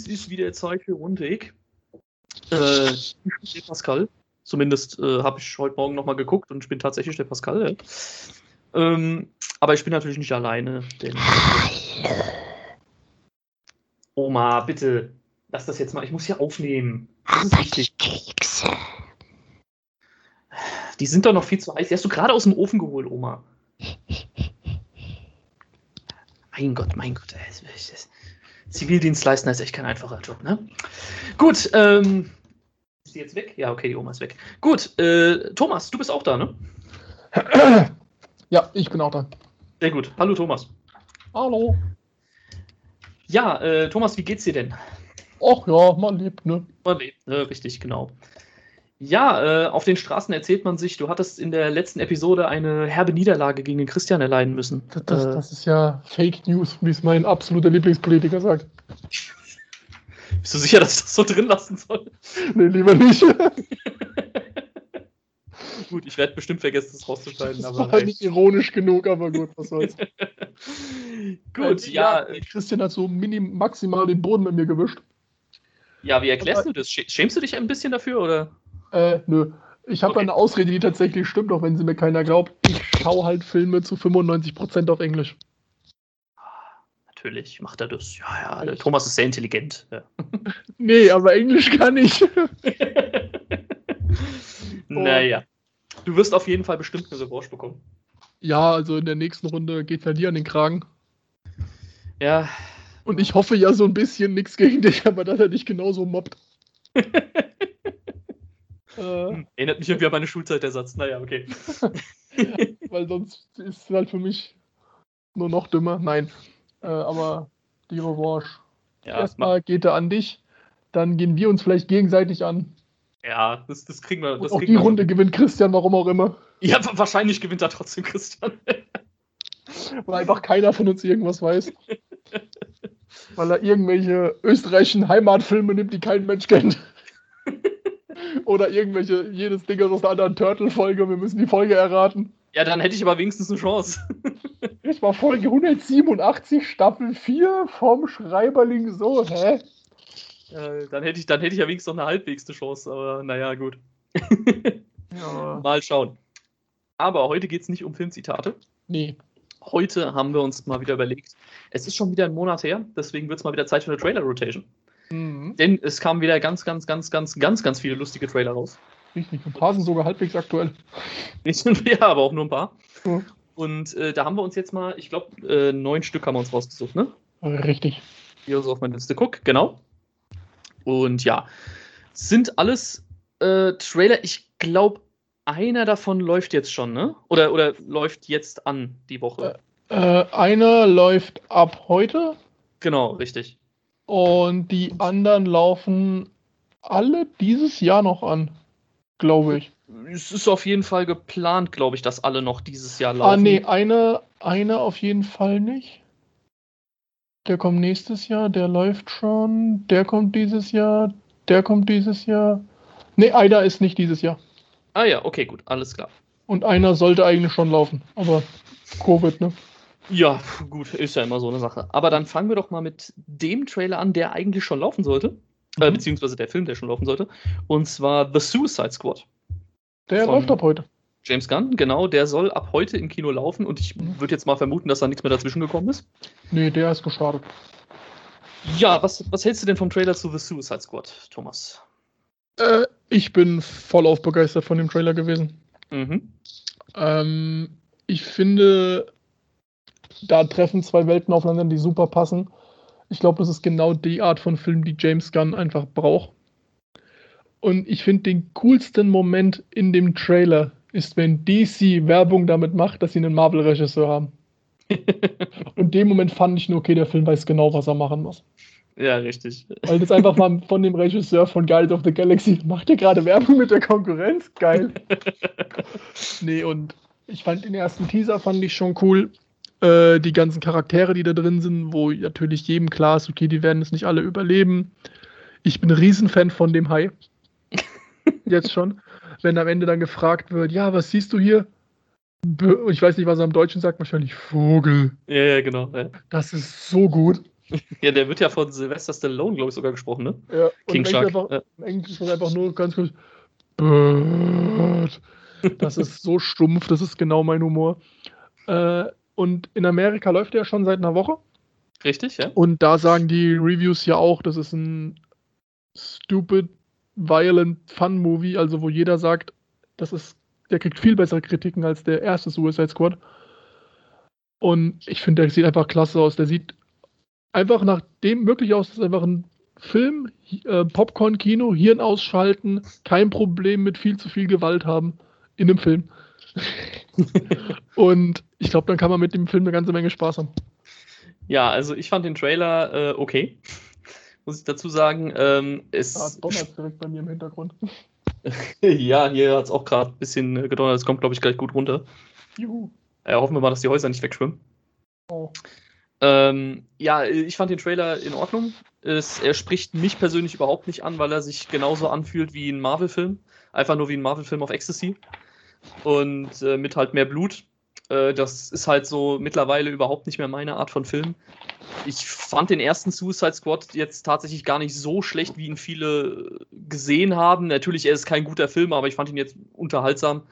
Es ist wieder Zeit für Rundweg. Äh, ich bin der Pascal. Zumindest äh, habe ich heute Morgen nochmal geguckt und ich bin tatsächlich der Pascal. Ja. Ähm, aber ich bin natürlich nicht alleine. Denn Oma, bitte, lass das jetzt mal. Ich muss hier aufnehmen. Das ist wichtig. Kekse. Die sind doch noch viel zu heiß. Die hast du gerade aus dem Ofen geholt, Oma. Mein Gott, mein Gott. es- es- es- Zivildienstleister ist echt kein einfacher Job, ne? Gut, ähm. Ist die jetzt weg? Ja, okay, die Oma ist weg. Gut, äh, Thomas, du bist auch da, ne? Ja, ich bin auch da. Sehr gut. Hallo, Thomas. Hallo. Ja, äh, Thomas, wie geht's dir denn? Ach ja, man lebt, ne? Man lebt, ne? Richtig, genau. Ja, äh, auf den Straßen erzählt man sich, du hattest in der letzten Episode eine herbe Niederlage gegen den Christian erleiden müssen. Das, das, äh, das ist ja Fake News, wie es mein absoluter Lieblingspolitiker sagt. bist du sicher, dass ich das so drin lassen soll? Nee, lieber nicht. Gut, ich werde bestimmt vergessen, das rauszuschneiden. Das Aber war halt nicht ironisch genug, aber gut, was soll's. Gut, ja. äh, Christian hat so minim maximal den Boden mit mir gewischt. Ja, wie erklärst du das? Schä- Schämst du dich ein bisschen dafür oder? Äh, nö. Ich habe Okay. eine Ausrede, die tatsächlich stimmt, auch wenn sie mir keiner glaubt. Ich schaue halt Filme zu 95% auf Englisch. Natürlich macht er das. Ja, ja, der Thomas ist sehr intelligent. Ja. Nee, aber Englisch kann ich. naja. Du wirst auf jeden Fall bestimmt eine Revanche bekommen. Ja, also in der nächsten Runde geht er dir an den Kragen. Ja, Und ich hoffe ja so ein bisschen nichts gegen dich, aber dass er dich genauso mobbt. äh, hm, erinnert mich irgendwie an meine Schulzeit, der Satz. Naja, okay. weil sonst ist es halt für mich nur noch dümmer. Nein. Äh, aber die Revanche. Ja, Erstmal geht er an dich, dann gehen wir uns vielleicht gegenseitig an. ja das, das kriegen wir. Das auch kriegen die wir Runde gewinnt Christian, warum auch immer. Ja, wa- wahrscheinlich gewinnt er trotzdem Christian. Weil einfach keiner von uns irgendwas weiß. Weil er irgendwelche österreichischen Heimatfilme nimmt, die kein Mensch kennt. Oder irgendwelche, jedes Ding aus einer anderen Turtle-Folge, wir müssen die Folge erraten. ja, dann hätte ich aber wenigstens eine Chance. Das war Folge 187, Staffel 4 vom Schreiberling so, hä? Äh, dann, hätte ich, dann hätte ich ja wenigstens noch eine halbwegs eine Chance, aber naja, gut. Ja. Mal schauen. Aber heute geht es nicht um Filmzitate. Nee. Heute haben wir uns mal wieder überlegt, es ist schon wieder ein Monat her, deswegen wird es mal wieder Zeit für eine Trailer-Rotation. Mhm. Denn es kamen wieder ganz, ganz, ganz, ganz, ganz, ganz viele lustige Trailer raus. Richtig. Ein paar sind sogar halbwegs aktuell. Ja, aber auch nur ein paar. Mhm. Und äh, da haben wir uns jetzt mal, ich glaube, äh, neun Stück haben wir uns rausgesucht, ne? Richtig. Hier so auf meine Liste guck, genau. Und ja, sind alles äh, Trailer. Ich glaube, einer davon läuft jetzt schon, ne? Oder, oder läuft jetzt an die Woche. Äh, einer läuft ab heute Genau, richtig. Und die anderen laufen alle dieses Jahr noch an. Glaube ich. Es ist auf jeden Fall geplant, glaube ich, dass alle noch dieses Jahr laufen. Ah, nee, eine, eine auf jeden Fall nicht. Der kommt nächstes Jahr, der läuft schon, der kommt dieses Jahr, der kommt dieses Jahr. Nee, einer ist nicht dieses Jahr. Ah ja, okay, gut, alles klar. Und einer sollte eigentlich schon laufen. Aber Covid, ne? Ja, gut, ist ja immer so eine Sache. Aber dann fangen wir doch mal mit dem Trailer an, der eigentlich schon laufen sollte. Äh, Mhm. beziehungsweise der Film, der schon laufen sollte. Und zwar The Suicide Squad. Der läuft ab heute. James Gunn, genau, der soll ab heute im Kino laufen und ich Mhm. würde jetzt mal vermuten, dass da nichts mehr dazwischen gekommen ist. Nee, der ist gestartet. Ja, was, was hältst du denn vom Trailer zu The Suicide Squad, Thomas? Äh, ich bin voll auf begeistert von dem Trailer gewesen. Mhm. Ähm, ich finde, da treffen zwei Welten aufeinander, die super passen. Ich glaube, das ist genau die Art von Film, die James Gunn einfach braucht. Und ich finde, den coolsten Moment in dem Trailer ist, wenn DC Werbung damit macht, dass sie einen Marvel-Regisseur haben. Und in dem Moment fand ich nur, okay, der Film weiß genau, was er machen muss. ja, richtig. Weil das einfach mal von dem Regisseur von Guardians of the Galaxy macht er gerade Werbung mit der Konkurrenz. Geil. nee, und ich fand den ersten Teaser fand ich schon cool. Äh, die ganzen Charaktere, die da drin sind, wo natürlich jedem klar ist, okay, die werden es nicht alle überleben. Ich bin ein Riesenfan von dem Hai. Jetzt schon. Wenn am Ende dann gefragt wird, ja, was siehst du hier? Ich weiß nicht, was er im Deutschen sagt, wahrscheinlich Vogel. Ja, ja, genau. Ja. Das ist so gut. Ja, der wird ja von Sylvester Stallone, glaube ich, sogar gesprochen, ne? Ja, King im Shark. Einfach, Ja. im Englisch ist das einfach nur ganz kurz. Bird. Das ist so stumpf, das ist genau mein Humor. Äh, und in Amerika läuft der schon seit einer Woche. Richtig, ja? Und da sagen die Reviews ja auch, das ist ein stupid, violent Fun-Movie, also wo jeder sagt, das ist, der kriegt viel bessere Kritiken als der erste Suicide Squad. Und ich finde, der sieht einfach klasse aus. Der sieht einfach nach dem möglich aus, das ist einfach ein Film, äh, Popcorn-Kino, Hirn ausschalten, kein Problem mit viel zu viel Gewalt haben in einem Film. Und ich glaube, dann kann man mit dem Film eine ganze Menge Spaß haben. Ja, also ich fand den Trailer äh, okay. Muss ich dazu sagen. Ähm, es Da donnert direkt bei mir im Hintergrund. ja, hier hat es auch gerade ein bisschen gedonnert. Es kommt, glaube ich, gleich gut runter. Juhu. Äh, hoffen wir mal, dass die Häuser nicht wegschwimmen. Oh. Ähm, ja, ich fand den Trailer in Ordnung. Es, er spricht mich persönlich überhaupt nicht an, weil er sich genauso anfühlt wie ein Marvel-Film. Einfach nur wie ein Marvel-Film auf Ecstasy. Und äh, mit halt mehr Blut. Äh, das ist halt so mittlerweile überhaupt nicht mehr meine Art von Film. Ich fand den ersten Suicide Squad jetzt tatsächlich gar nicht so schlecht, wie ihn viele gesehen haben. Natürlich, er ist kein guter Film, aber ich fand ihn jetzt unterhaltsam.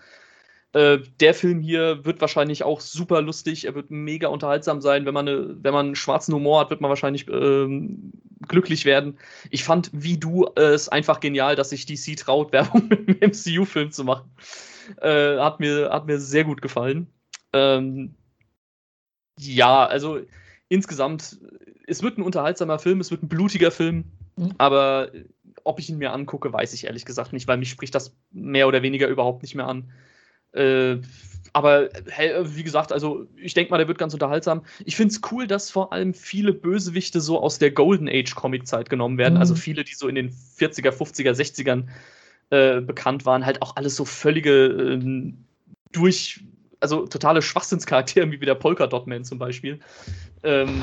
Äh, der Film hier wird wahrscheinlich auch super lustig. Er wird mega unterhaltsam sein. Wenn man, eine, wenn man schwarzen Humor hat, wird man wahrscheinlich ähm, glücklich werden. Ich fand, wie du, äh, es einfach genial, dass sich DC traut, Werbung mit einem MCU-Film zu machen. Äh, hat, mir, hat mir sehr gut gefallen. Ähm, ja, also insgesamt, es wird ein unterhaltsamer Film, es wird ein blutiger Film, Mhm. aber ob ich ihn mir angucke, weiß ich ehrlich gesagt nicht, weil mich spricht das mehr oder weniger überhaupt nicht mehr an. Äh, aber hey, wie gesagt, also ich denke mal, der wird ganz unterhaltsam. Ich finde es cool, dass vor allem viele Bösewichte so aus der Golden Age Comic-Zeit genommen werden. Mhm. Also viele, die so in den 40er, 50er, 60ern äh, bekannt waren, halt auch alles so völlige äh, durch, also totale Schwachsinnscharaktere, wie der Polka Dot Man zum Beispiel. Ähm,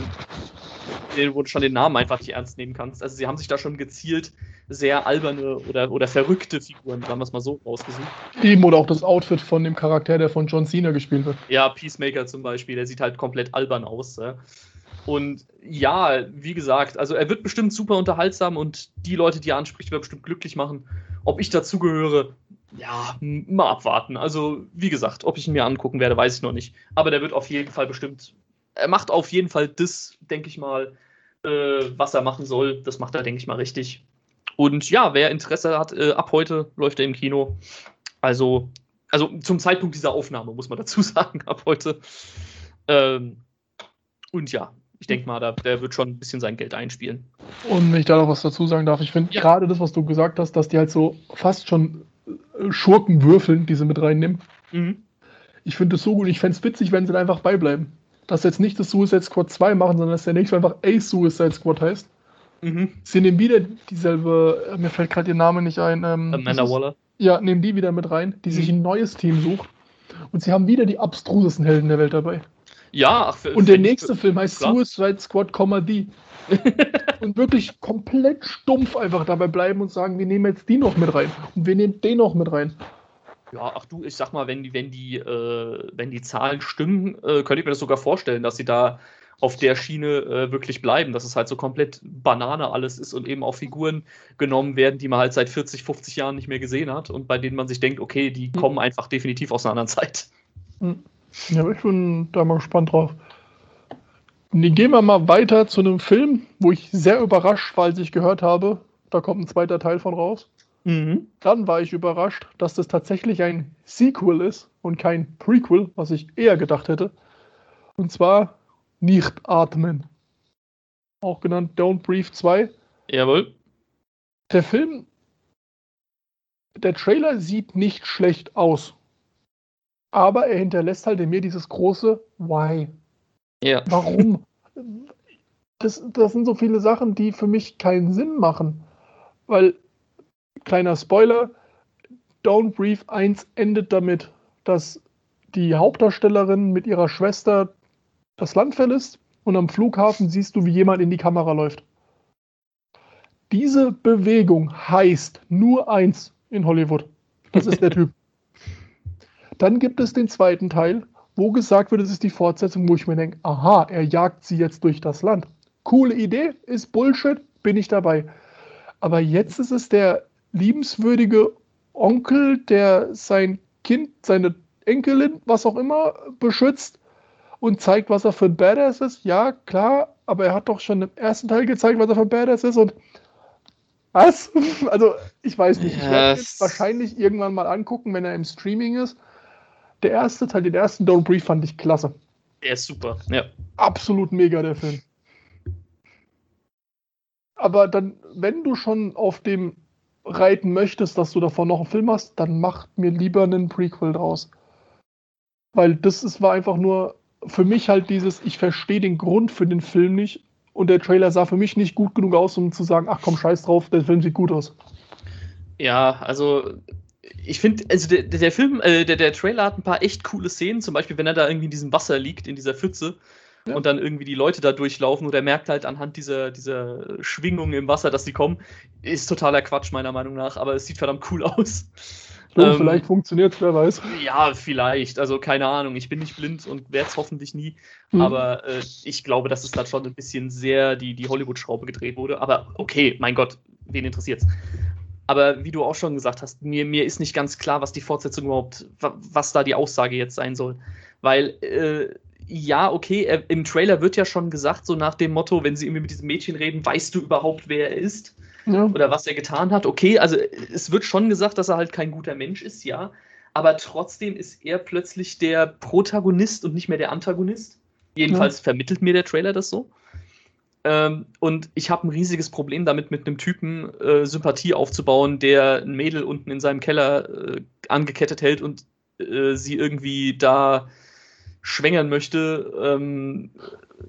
wo du schon den Namen einfach nicht ernst nehmen kannst. Also sie haben sich da schon gezielt sehr alberne oder, oder verrückte Figuren, sagen wir es mal so, rausgesucht. Eben oder auch das Outfit von dem Charakter, der von John Cena gespielt wird. Ja, Peacemaker zum Beispiel, der sieht halt komplett albern aus. Ja. Und ja, wie gesagt, also er wird bestimmt super unterhaltsam und die Leute, die er anspricht, wird bestimmt glücklich machen. Ob ich dazugehöre, ja, mal abwarten. Also, wie gesagt, ob ich ihn mir angucken werde, weiß ich noch nicht. Aber der wird auf jeden Fall bestimmt, er macht auf jeden Fall das, denke ich mal, äh, was er machen soll. Das macht er, denke ich mal, richtig. Und ja, wer Interesse hat, äh, ab heute läuft er im Kino. Also, also zum Zeitpunkt dieser Aufnahme, muss man dazu sagen, ab heute. Ähm, und ja, ich denke mal, da, der wird schon ein bisschen sein Geld einspielen. Und wenn ich da noch was dazu sagen darf, ich finde Ja. gerade das, was du gesagt hast, dass die halt so fast schon äh, Schurken würfeln, die sie mit reinnehmen. Mhm. Ich finde es so gut. Ich fände es witzig, wenn sie da einfach beibleiben. Dass sie jetzt nicht das Suicide Squad 2 machen, sondern dass der nächste einfach A Suicide Squad heißt. Mhm. Sie nehmen wieder dieselbe, äh, mir fällt gerade ihr Name nicht ein. Ähm, Amanda Waller. Ja, nehmen die wieder mit rein, die sich Mhm. ein neues Team sucht. Und sie haben wieder die abstrusesten Helden der Welt dabei. Ja, ach, für, Und der nächste Film heißt klar. Suicide Squad, die. und wirklich komplett stumpf einfach dabei bleiben und sagen, wir nehmen jetzt die noch mit rein. Und wir nehmen den noch mit rein. Ja, ach du, ich sag mal, wenn die, wenn die, äh, wenn die Zahlen stimmen, äh, könnte ich mir das sogar vorstellen, dass sie da auf der Schiene äh, wirklich bleiben, dass es halt so komplett Banane alles ist und eben auch Figuren genommen werden, die man halt seit 40, 50 Jahren nicht mehr gesehen hat und bei denen man sich denkt, okay, die Mhm. kommen einfach definitiv aus einer anderen Zeit. Ja, aber ich bin da mal gespannt drauf. Nee, gehen wir mal weiter zu einem Film, wo ich sehr überrascht war, als ich gehört habe, da kommt ein zweiter Teil von raus. Mhm. Dann war ich überrascht, dass das tatsächlich ein Sequel ist und kein Prequel, was ich eher gedacht hätte. Und zwar Nicht atmen. Auch genannt Don't Breathe 2. Jawohl. Der Film, der Trailer sieht nicht schlecht aus. Aber er hinterlässt halt in mir dieses große Why. Ja. Warum? Das, das sind so viele Sachen, die für mich keinen Sinn machen. Weil, kleiner Spoiler, Don't Breathe 1 endet damit, dass die Hauptdarstellerin mit ihrer Schwester das Land verlässt und am Flughafen siehst du, wie jemand in die Kamera läuft. Diese Bewegung heißt nur eins in Hollywood. Das ist der Typ. Dann gibt es den zweiten Teil, wo gesagt wird, es ist die Fortsetzung, wo ich mir denke, aha, er jagt sie jetzt durch das Land. coole Idee, ist Bullshit, bin ich dabei. Aber jetzt ist es der liebenswürdige Onkel, der sein Kind, seine Enkelin, was auch immer, beschützt und zeigt, was er für ein Badass ist. Ja, klar, aber er hat doch schon im ersten Teil gezeigt, was er für ein Badass ist und was? Also, ich weiß nicht. Ich werde es wahrscheinlich irgendwann mal angucken, wenn er im Streaming ist. Der erste Teil, den ersten Don't Breathe, fand ich klasse. Der ist super, ja. Absolut mega, der Film. Aber dann, wenn du schon auf dem reiten möchtest, dass du davon noch einen Film hast, dann mach mir lieber einen Prequel draus. Weil das ist, war einfach nur für mich halt dieses, ich verstehe den Grund für den Film nicht und der Trailer sah für mich nicht gut genug aus, um zu sagen, ach komm, scheiß drauf, der Film sieht gut aus. Ja, also ich finde, also der, der Film, äh, der, der Trailer hat ein paar echt coole Szenen, zum Beispiel, wenn er da irgendwie in diesem Wasser liegt, in dieser Pfütze ja. und dann irgendwie die Leute da durchlaufen und er merkt halt anhand dieser, dieser Schwingungen im Wasser, dass sie kommen, ist totaler Quatsch, meiner Meinung nach, aber es sieht verdammt cool aus. So, ähm, vielleicht funktioniert es, wer weiß. Ja, vielleicht. Also keine Ahnung. Ich bin nicht blind und werde es hoffentlich nie. Mhm. Aber äh, ich glaube, dass es da schon ein bisschen sehr die, die Hollywood-Schraube gedreht wurde. Aber okay, mein Gott, wen interessiert's? Aber wie du auch schon gesagt hast, mir, mir ist nicht ganz klar, was die Fortsetzung überhaupt, was da die Aussage jetzt sein soll. Weil, äh, ja, okay, er, im Trailer wird ja schon gesagt, so nach dem Motto, wenn sie irgendwie mit diesem Mädchen reden, weißt du überhaupt, wer er ist? Ja. Oder was er getan hat. Okay, also es wird schon gesagt, dass er halt kein guter Mensch ist, ja. Aber trotzdem ist er plötzlich der Protagonist und nicht mehr der Antagonist. Jedenfalls ja. vermittelt mir der Trailer das so. Ähm, und ich habe ein riesiges Problem damit, mit einem Typen äh, Sympathie aufzubauen, der ein Mädel unten in seinem Keller äh, angekettet hält und äh, sie irgendwie da schwängern möchte. Ähm,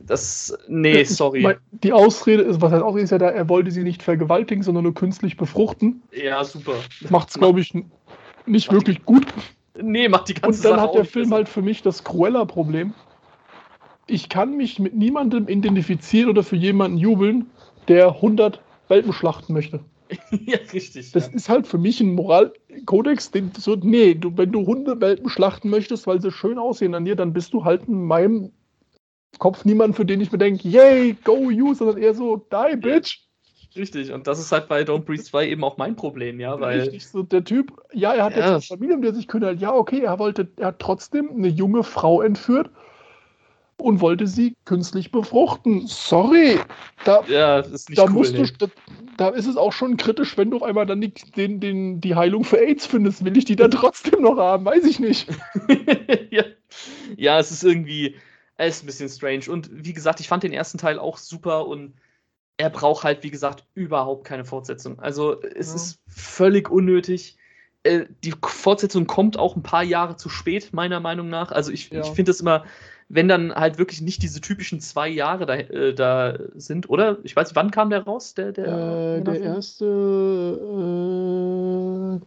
das, nee, sorry. Die Ausrede ist, was heißt Ausrede ist ja da, er wollte sie nicht vergewaltigen, sondern nur künstlich befruchten. Ja, super. Macht's, glaube ich, nicht macht wirklich gut. Nee, macht die ganze Und dann Sache hat der Film besser. halt für mich das Cruella-Problem ich kann mich mit niemandem identifizieren oder für jemanden jubeln, der 100 Welpen schlachten möchte. ja, richtig. Das ja. ist halt für mich ein Moralkodex, den so, nee, du, wenn du Hundewelpen schlachten möchtest, weil sie schön aussehen an dir, dann bist du halt in meinem Kopf niemand, für den ich mir denke, yay, go you, sondern eher so, die, bitch. Richtig, und das ist halt bei Don't Breathe 2 eben auch mein Problem, ja, weil. Richtig, so der Typ, ja, er hat ja. jetzt eine Familie, um die er sich kümmert, ja, okay, er wollte, er hat trotzdem eine junge Frau entführt und wollte sie künstlich befruchten. Sorry. Da, ja, das da cool, musst nee. du, da, ist es auch schon kritisch, wenn du auf einmal dann die, den, den, die Heilung für AIDS findest. Will ich die dann trotzdem noch haben? Weiß ich nicht. ja. ja, es ist irgendwie, es ist ein bisschen strange. Und wie gesagt, ich fand den ersten Teil auch super und er braucht halt, wie gesagt, überhaupt keine Fortsetzung. Also es ja. ist völlig unnötig. Äh, die Fortsetzung kommt auch ein paar Jahre zu spät, meiner Meinung nach. Also ich, ja. ich finde es immer wenn dann halt wirklich nicht diese typischen zwei Jahre da, äh, da sind, oder? Ich weiß, wann kam der raus? Der, der, äh, der erste.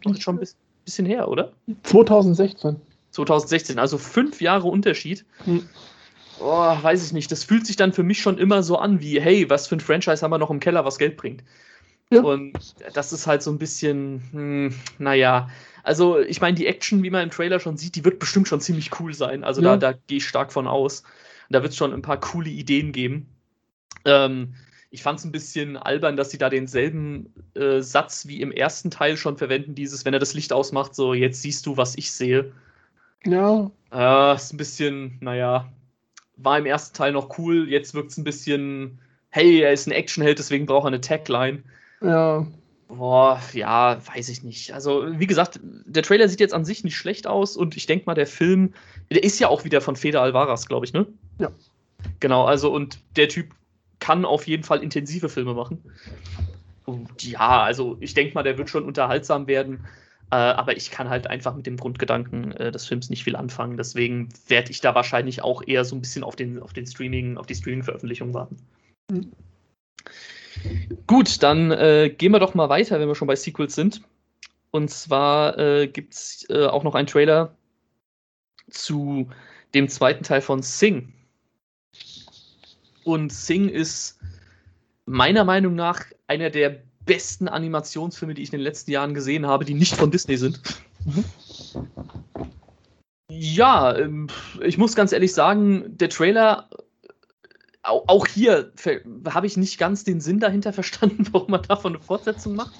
Äh, schon ein bisschen her, oder? 2016. 2016, also fünf Jahre Unterschied. Hm. Oh, weiß ich nicht. Das fühlt sich dann für mich schon immer so an wie, hey, was für ein Franchise haben wir noch im Keller, was Geld bringt. Ja. Und das ist halt so ein bisschen, hm, naja, also, ich meine, die Action, wie man im Trailer schon sieht, die wird bestimmt schon ziemlich cool sein. Also, ja. da, da gehe ich stark von aus. Da wird es schon ein paar coole Ideen geben. Ähm, ich fand es ein bisschen albern, dass sie da denselben äh, Satz wie im ersten Teil schon verwenden, dieses, wenn er das Licht ausmacht, so, jetzt siehst du, was ich sehe. Ja. Äh, ist ein bisschen, naja, war im ersten Teil noch cool, jetzt wirkt es ein bisschen, hey, er ist ein Actionheld, deswegen braucht er eine Tagline. Ja. Boah, ja, weiß ich nicht. Also, wie gesagt, der Trailer sieht jetzt an sich nicht schlecht aus und ich denke mal, der Film, der ist ja auch wieder von Feder Alvaras, glaube ich, ne? Ja. Genau, also, und der Typ kann auf jeden Fall intensive Filme machen. Und ja, also, ich denke mal, der wird schon unterhaltsam werden. Äh, aber ich kann halt einfach mit dem Grundgedanken äh, des Films nicht viel anfangen. Deswegen werde ich da wahrscheinlich auch eher so ein bisschen auf den, auf den Streaming, auf die Streaming-Veröffentlichung warten. Mhm. Gut, dann äh, gehen wir doch mal weiter, wenn wir schon bei Sequels sind. Und zwar äh, gibt es äh, auch noch einen Trailer zu dem zweiten Teil von Sing. Und Sing ist meiner Meinung nach einer der besten Animationsfilme, die ich in den letzten Jahren gesehen habe, die nicht von Disney sind. Mhm. Ja, ähm, ich muss ganz ehrlich sagen, der Trailer auch hier habe ich nicht ganz den Sinn dahinter verstanden, warum man davon eine Fortsetzung macht.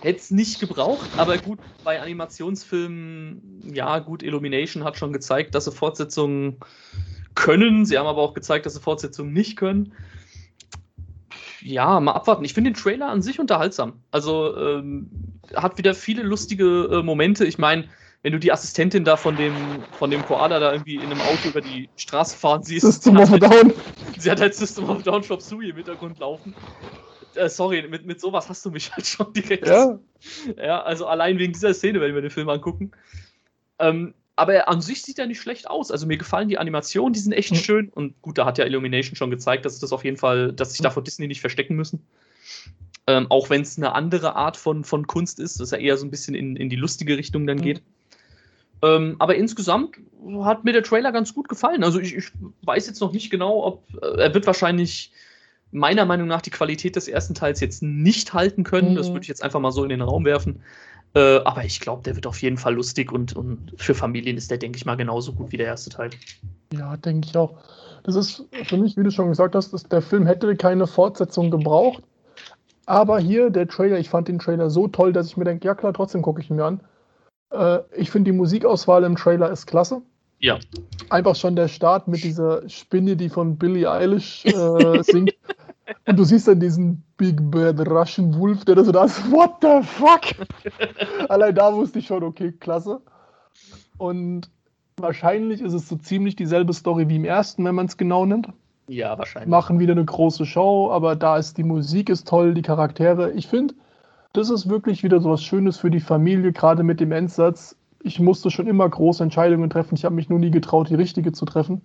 Hätte es nicht gebraucht, aber gut, bei Animationsfilmen, ja, gut, Illumination hat schon gezeigt, dass sie Fortsetzungen können. Sie haben aber auch gezeigt, dass sie Fortsetzungen nicht können. Ja, mal abwarten. Ich finde den Trailer an sich unterhaltsam. Also ähm, hat wieder viele lustige äh, Momente. Ich meine, wenn du die Assistentin da von dem, von dem Koala da irgendwie in einem Auto über die Straße fahren siehst. System of halt, Down. Sie hat halt System of Down Shop Sui im Hintergrund laufen. Äh, sorry, mit, mit sowas hast du mich halt schon direkt. Ja. Ja, also allein wegen dieser Szene, wenn wir den Film angucken. Ähm, aber an sich sieht er nicht schlecht aus. Also mir gefallen die Animationen, die sind echt mhm. schön. Und gut, da hat ja Illumination schon gezeigt, dass das auf jeden Fall, dass sich da vor Disney nicht verstecken müssen. Ähm, auch wenn es eine andere Art von, von Kunst ist, dass er eher so ein bisschen in, in die lustige Richtung dann mhm. Ähm, aber insgesamt hat mir der Trailer ganz gut gefallen. Also ich, ich weiß jetzt noch nicht genau, ob äh, er wird wahrscheinlich meiner Meinung nach die Qualität des ersten Teils jetzt nicht halten können. Mhm. Das würde ich jetzt einfach mal so in den Raum werfen. Äh, aber ich glaube, der wird auf jeden Fall lustig und, und für Familien ist der, denke ich mal, genauso gut wie der erste Teil. Ja, denke ich auch. Das ist für mich, wie du schon gesagt hast, dass der Film hätte keine Fortsetzung gebraucht. Aber hier der Trailer, ich fand den Trailer so toll, dass ich mir denke, ja klar, trotzdem gucke ich ihn mir an. Äh, ich finde die Musikauswahl im Trailer ist klasse. Ja. Einfach schon der Start mit dieser Spinne, die von Billie Eilish äh, singt. Und du siehst dann diesen Big Bad Russian Wolf, der da so da ist. What the fuck? Allein da wusste ich schon, okay, klasse. Und wahrscheinlich ist es so ziemlich dieselbe Story wie im ersten, wenn man es genau nimmt. Ja, wahrscheinlich. Machen wieder eine große Show, aber da ist die Musik ist toll, die Charaktere. Ich finde, das ist wirklich wieder so was Schönes für die Familie, gerade mit dem Endsatz. Ich musste schon immer große Entscheidungen treffen. Ich habe mich nur nie getraut, die richtige zu treffen.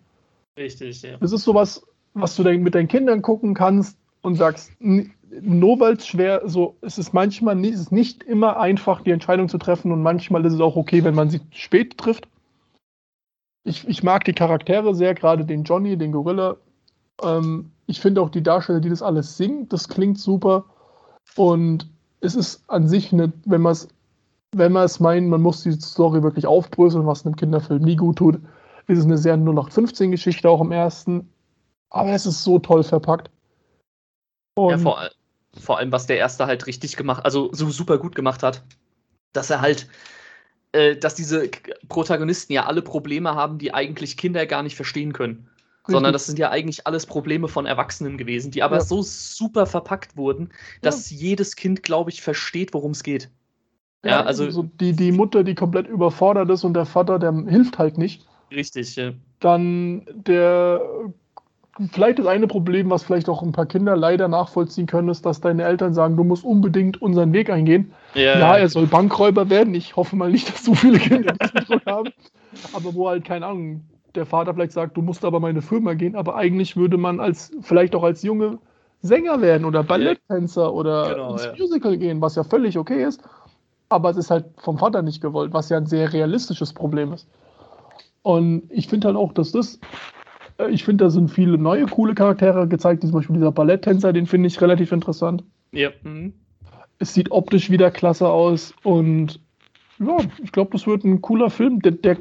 Richtig, ja. Das ist sowas, was du mit deinen Kindern gucken kannst und sagst, nur weil es schwer, so es ist manchmal nicht, es ist nicht immer einfach, die Entscheidung zu treffen und manchmal ist es auch okay, wenn man sie spät trifft. Ich, ich mag die Charaktere sehr, gerade den Johnny, den Gorilla. Ähm, ich finde auch die Darsteller, die das alles singen, das klingt super. Und es ist an sich eine, wenn man es wenn man es meint, man muss die Story wirklich aufbröseln, was einem Kinderfilm nie gut tut, ist es eine sehr 0815-Geschichte auch im ersten. Aber es ist so toll verpackt. Und ja, vor, vor, allem, was der erste halt richtig gemacht, also so super gut gemacht hat, dass er halt, äh, dass diese Protagonisten ja alle Probleme haben, die eigentlich Kinder gar nicht verstehen können. Sondern das sind ja eigentlich alles Probleme von Erwachsenen gewesen, die aber ja. so super verpackt wurden, dass ja. jedes Kind, glaube ich, versteht, worum es geht. Ja, also, also die, die Mutter, die komplett überfordert ist und der Vater, der hilft halt nicht. Richtig, ja. Dann der vielleicht das eine Problem, was vielleicht auch ein paar Kinder leider nachvollziehen können, ist, dass deine Eltern sagen, du musst unbedingt unseren Weg eingehen. Ja, ja er soll Bankräuber werden. Ich hoffe mal nicht, dass so viele Kinder diesen Druck haben. Aber wo halt, keine Ahnung, der Vater vielleicht sagt, du musst aber meine Firma gehen, aber eigentlich würde man als, vielleicht auch als Junge Sänger werden oder Balletttänzer oder genau, ins ja. Musical gehen, was ja völlig okay ist. Aber es ist halt vom Vater nicht gewollt, was ja ein sehr realistisches Problem ist. Und ich finde halt auch, dass das, äh, ich finde, da sind viele neue, coole Charaktere gezeigt, zum Beispiel dieser Balletttänzer, den finde ich relativ interessant. Ja. Mhm. Es sieht optisch wieder klasse aus und ja, ich glaube, das wird ein cooler Film. Der, der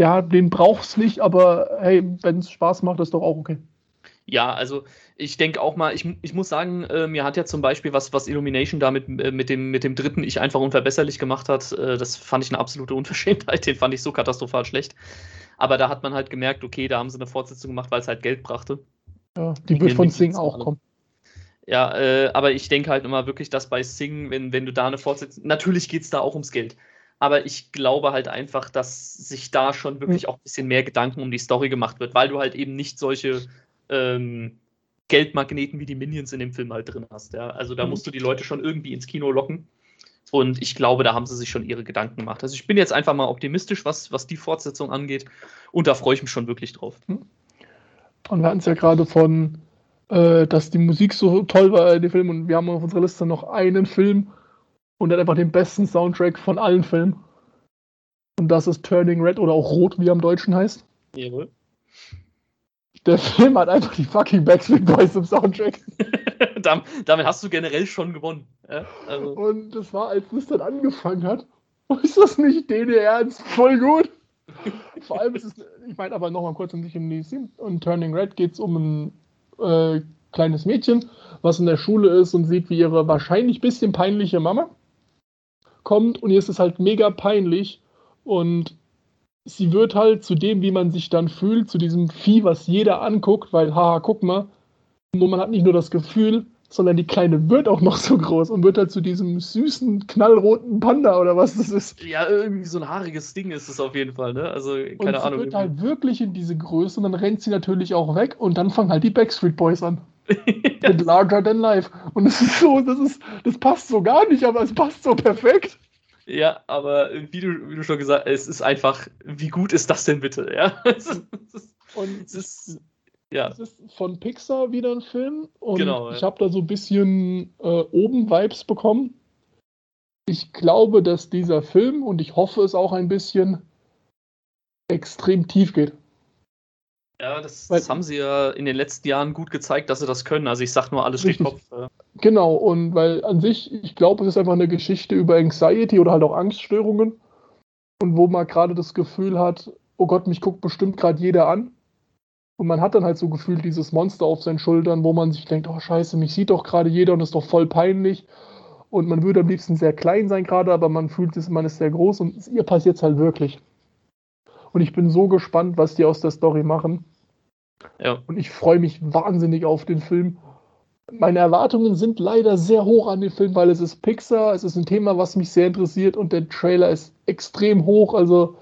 der, den brauchst nicht, aber hey, wenn es Spaß macht, ist doch auch okay. Ja, also ich denke auch mal, ich, ich muss sagen, äh, mir hat ja zum Beispiel, was, was Illumination da mit, äh, mit, dem, mit dem dritten Ich einfach unverbesserlich gemacht hat, äh, das fand ich eine absolute Unverschämtheit, den fand ich so katastrophal schlecht. Aber da hat man halt gemerkt, okay, da haben sie eine Fortsetzung gemacht, weil es halt Geld brachte. Ja, die, wird von Sing auch kommen. Ja, äh, aber ich denke halt immer wirklich, dass bei Sing, wenn, wenn du da eine Fortsetzung, natürlich geht es da auch ums Geld. Aber ich glaube halt einfach, dass sich da schon wirklich auch ein bisschen mehr Gedanken um die Story gemacht wird, weil du halt eben nicht solche ähm, Geldmagneten wie die Minions in dem Film halt drin hast. Ja? Also da mhm. musst du die Leute schon irgendwie ins Kino locken. Und ich glaube, da haben sie sich schon ihre Gedanken gemacht. Also ich bin jetzt einfach mal optimistisch, was, was die Fortsetzung angeht. Und da freue ich mich schon wirklich drauf. Mhm. Und wir hatten es ja gerade von, äh, dass die Musik so toll war in dem Film. Und wir haben auf unserer Liste noch einen Film, und hat einfach den besten Soundtrack von allen Filmen. Und das ist Turning Red oder auch Rot, wie er im Deutschen heißt. Jawohl. Der Film hat einfach die fucking Backstreet Boys im Soundtrack. damit hast du generell schon gewonnen. Ja, also. Und das war, als das dann angefangen hat. Ist das nicht DDR? Ist voll gut. Vor allem ist es, ich meine aber nochmal kurz um dich die Scene. Und Turning Red geht es um einen äh, kleines Mädchen, was in der Schule ist und sieht, wie ihre wahrscheinlich bisschen peinliche Mama kommt und ihr ist es halt mega peinlich und sie wird halt zu dem, wie man sich dann fühlt, zu diesem Vieh, was jeder anguckt, weil, haha, guck mal, nur man hat nicht nur das Gefühl, sondern die Kleine wird auch noch so groß und wird halt zu diesem süßen, knallroten Panda oder was das ist. Ja, irgendwie so ein haariges Ding ist es auf jeden Fall, ne? Also, keine und sie Ahnung. wird irgendwie. halt wirklich in diese Größe und dann rennt sie natürlich auch weg und dann fangen halt die Backstreet Boys an. Mit Larger Than Life. Und es ist so, das ist, das passt so gar nicht, aber es passt so perfekt. Ja, aber wie du, wie du schon gesagt hast, es ist einfach, wie gut ist das denn bitte? Ja, es ist, Und es ist ja, Es ist von Pixar wieder ein Film und Genau, ja. ich habe da so ein bisschen äh, oben Vibes bekommen. Ich glaube, dass dieser Film und ich hoffe es auch ein bisschen extrem tief geht. Ja das, Weil- das haben sie ja in den letzten Jahren gut gezeigt, dass sie das können. Also ich sag nur, alles Richtig. Kopf. Ja. Genau, und weil an sich, ich glaube, es ist einfach eine Geschichte über Anxiety oder halt auch Angststörungen und wo man gerade das Gefühl hat, oh Gott, mich guckt bestimmt gerade jeder an. Und man hat dann halt so gefühlt dieses Monster auf seinen Schultern, wo man sich denkt, oh scheiße, mich sieht doch gerade jeder und ist doch voll peinlich. Und man würde am liebsten sehr klein sein gerade, aber man fühlt es, man ist sehr groß und ihr passiert es halt wirklich. Und ich bin so gespannt, was die aus der Story machen. Ja. Und ich freue mich wahnsinnig auf den Film. Meine Erwartungen sind leider sehr hoch an den Film, weil es ist Pixar, es ist ein Thema, was mich sehr interessiert und der Trailer ist extrem hoch. Also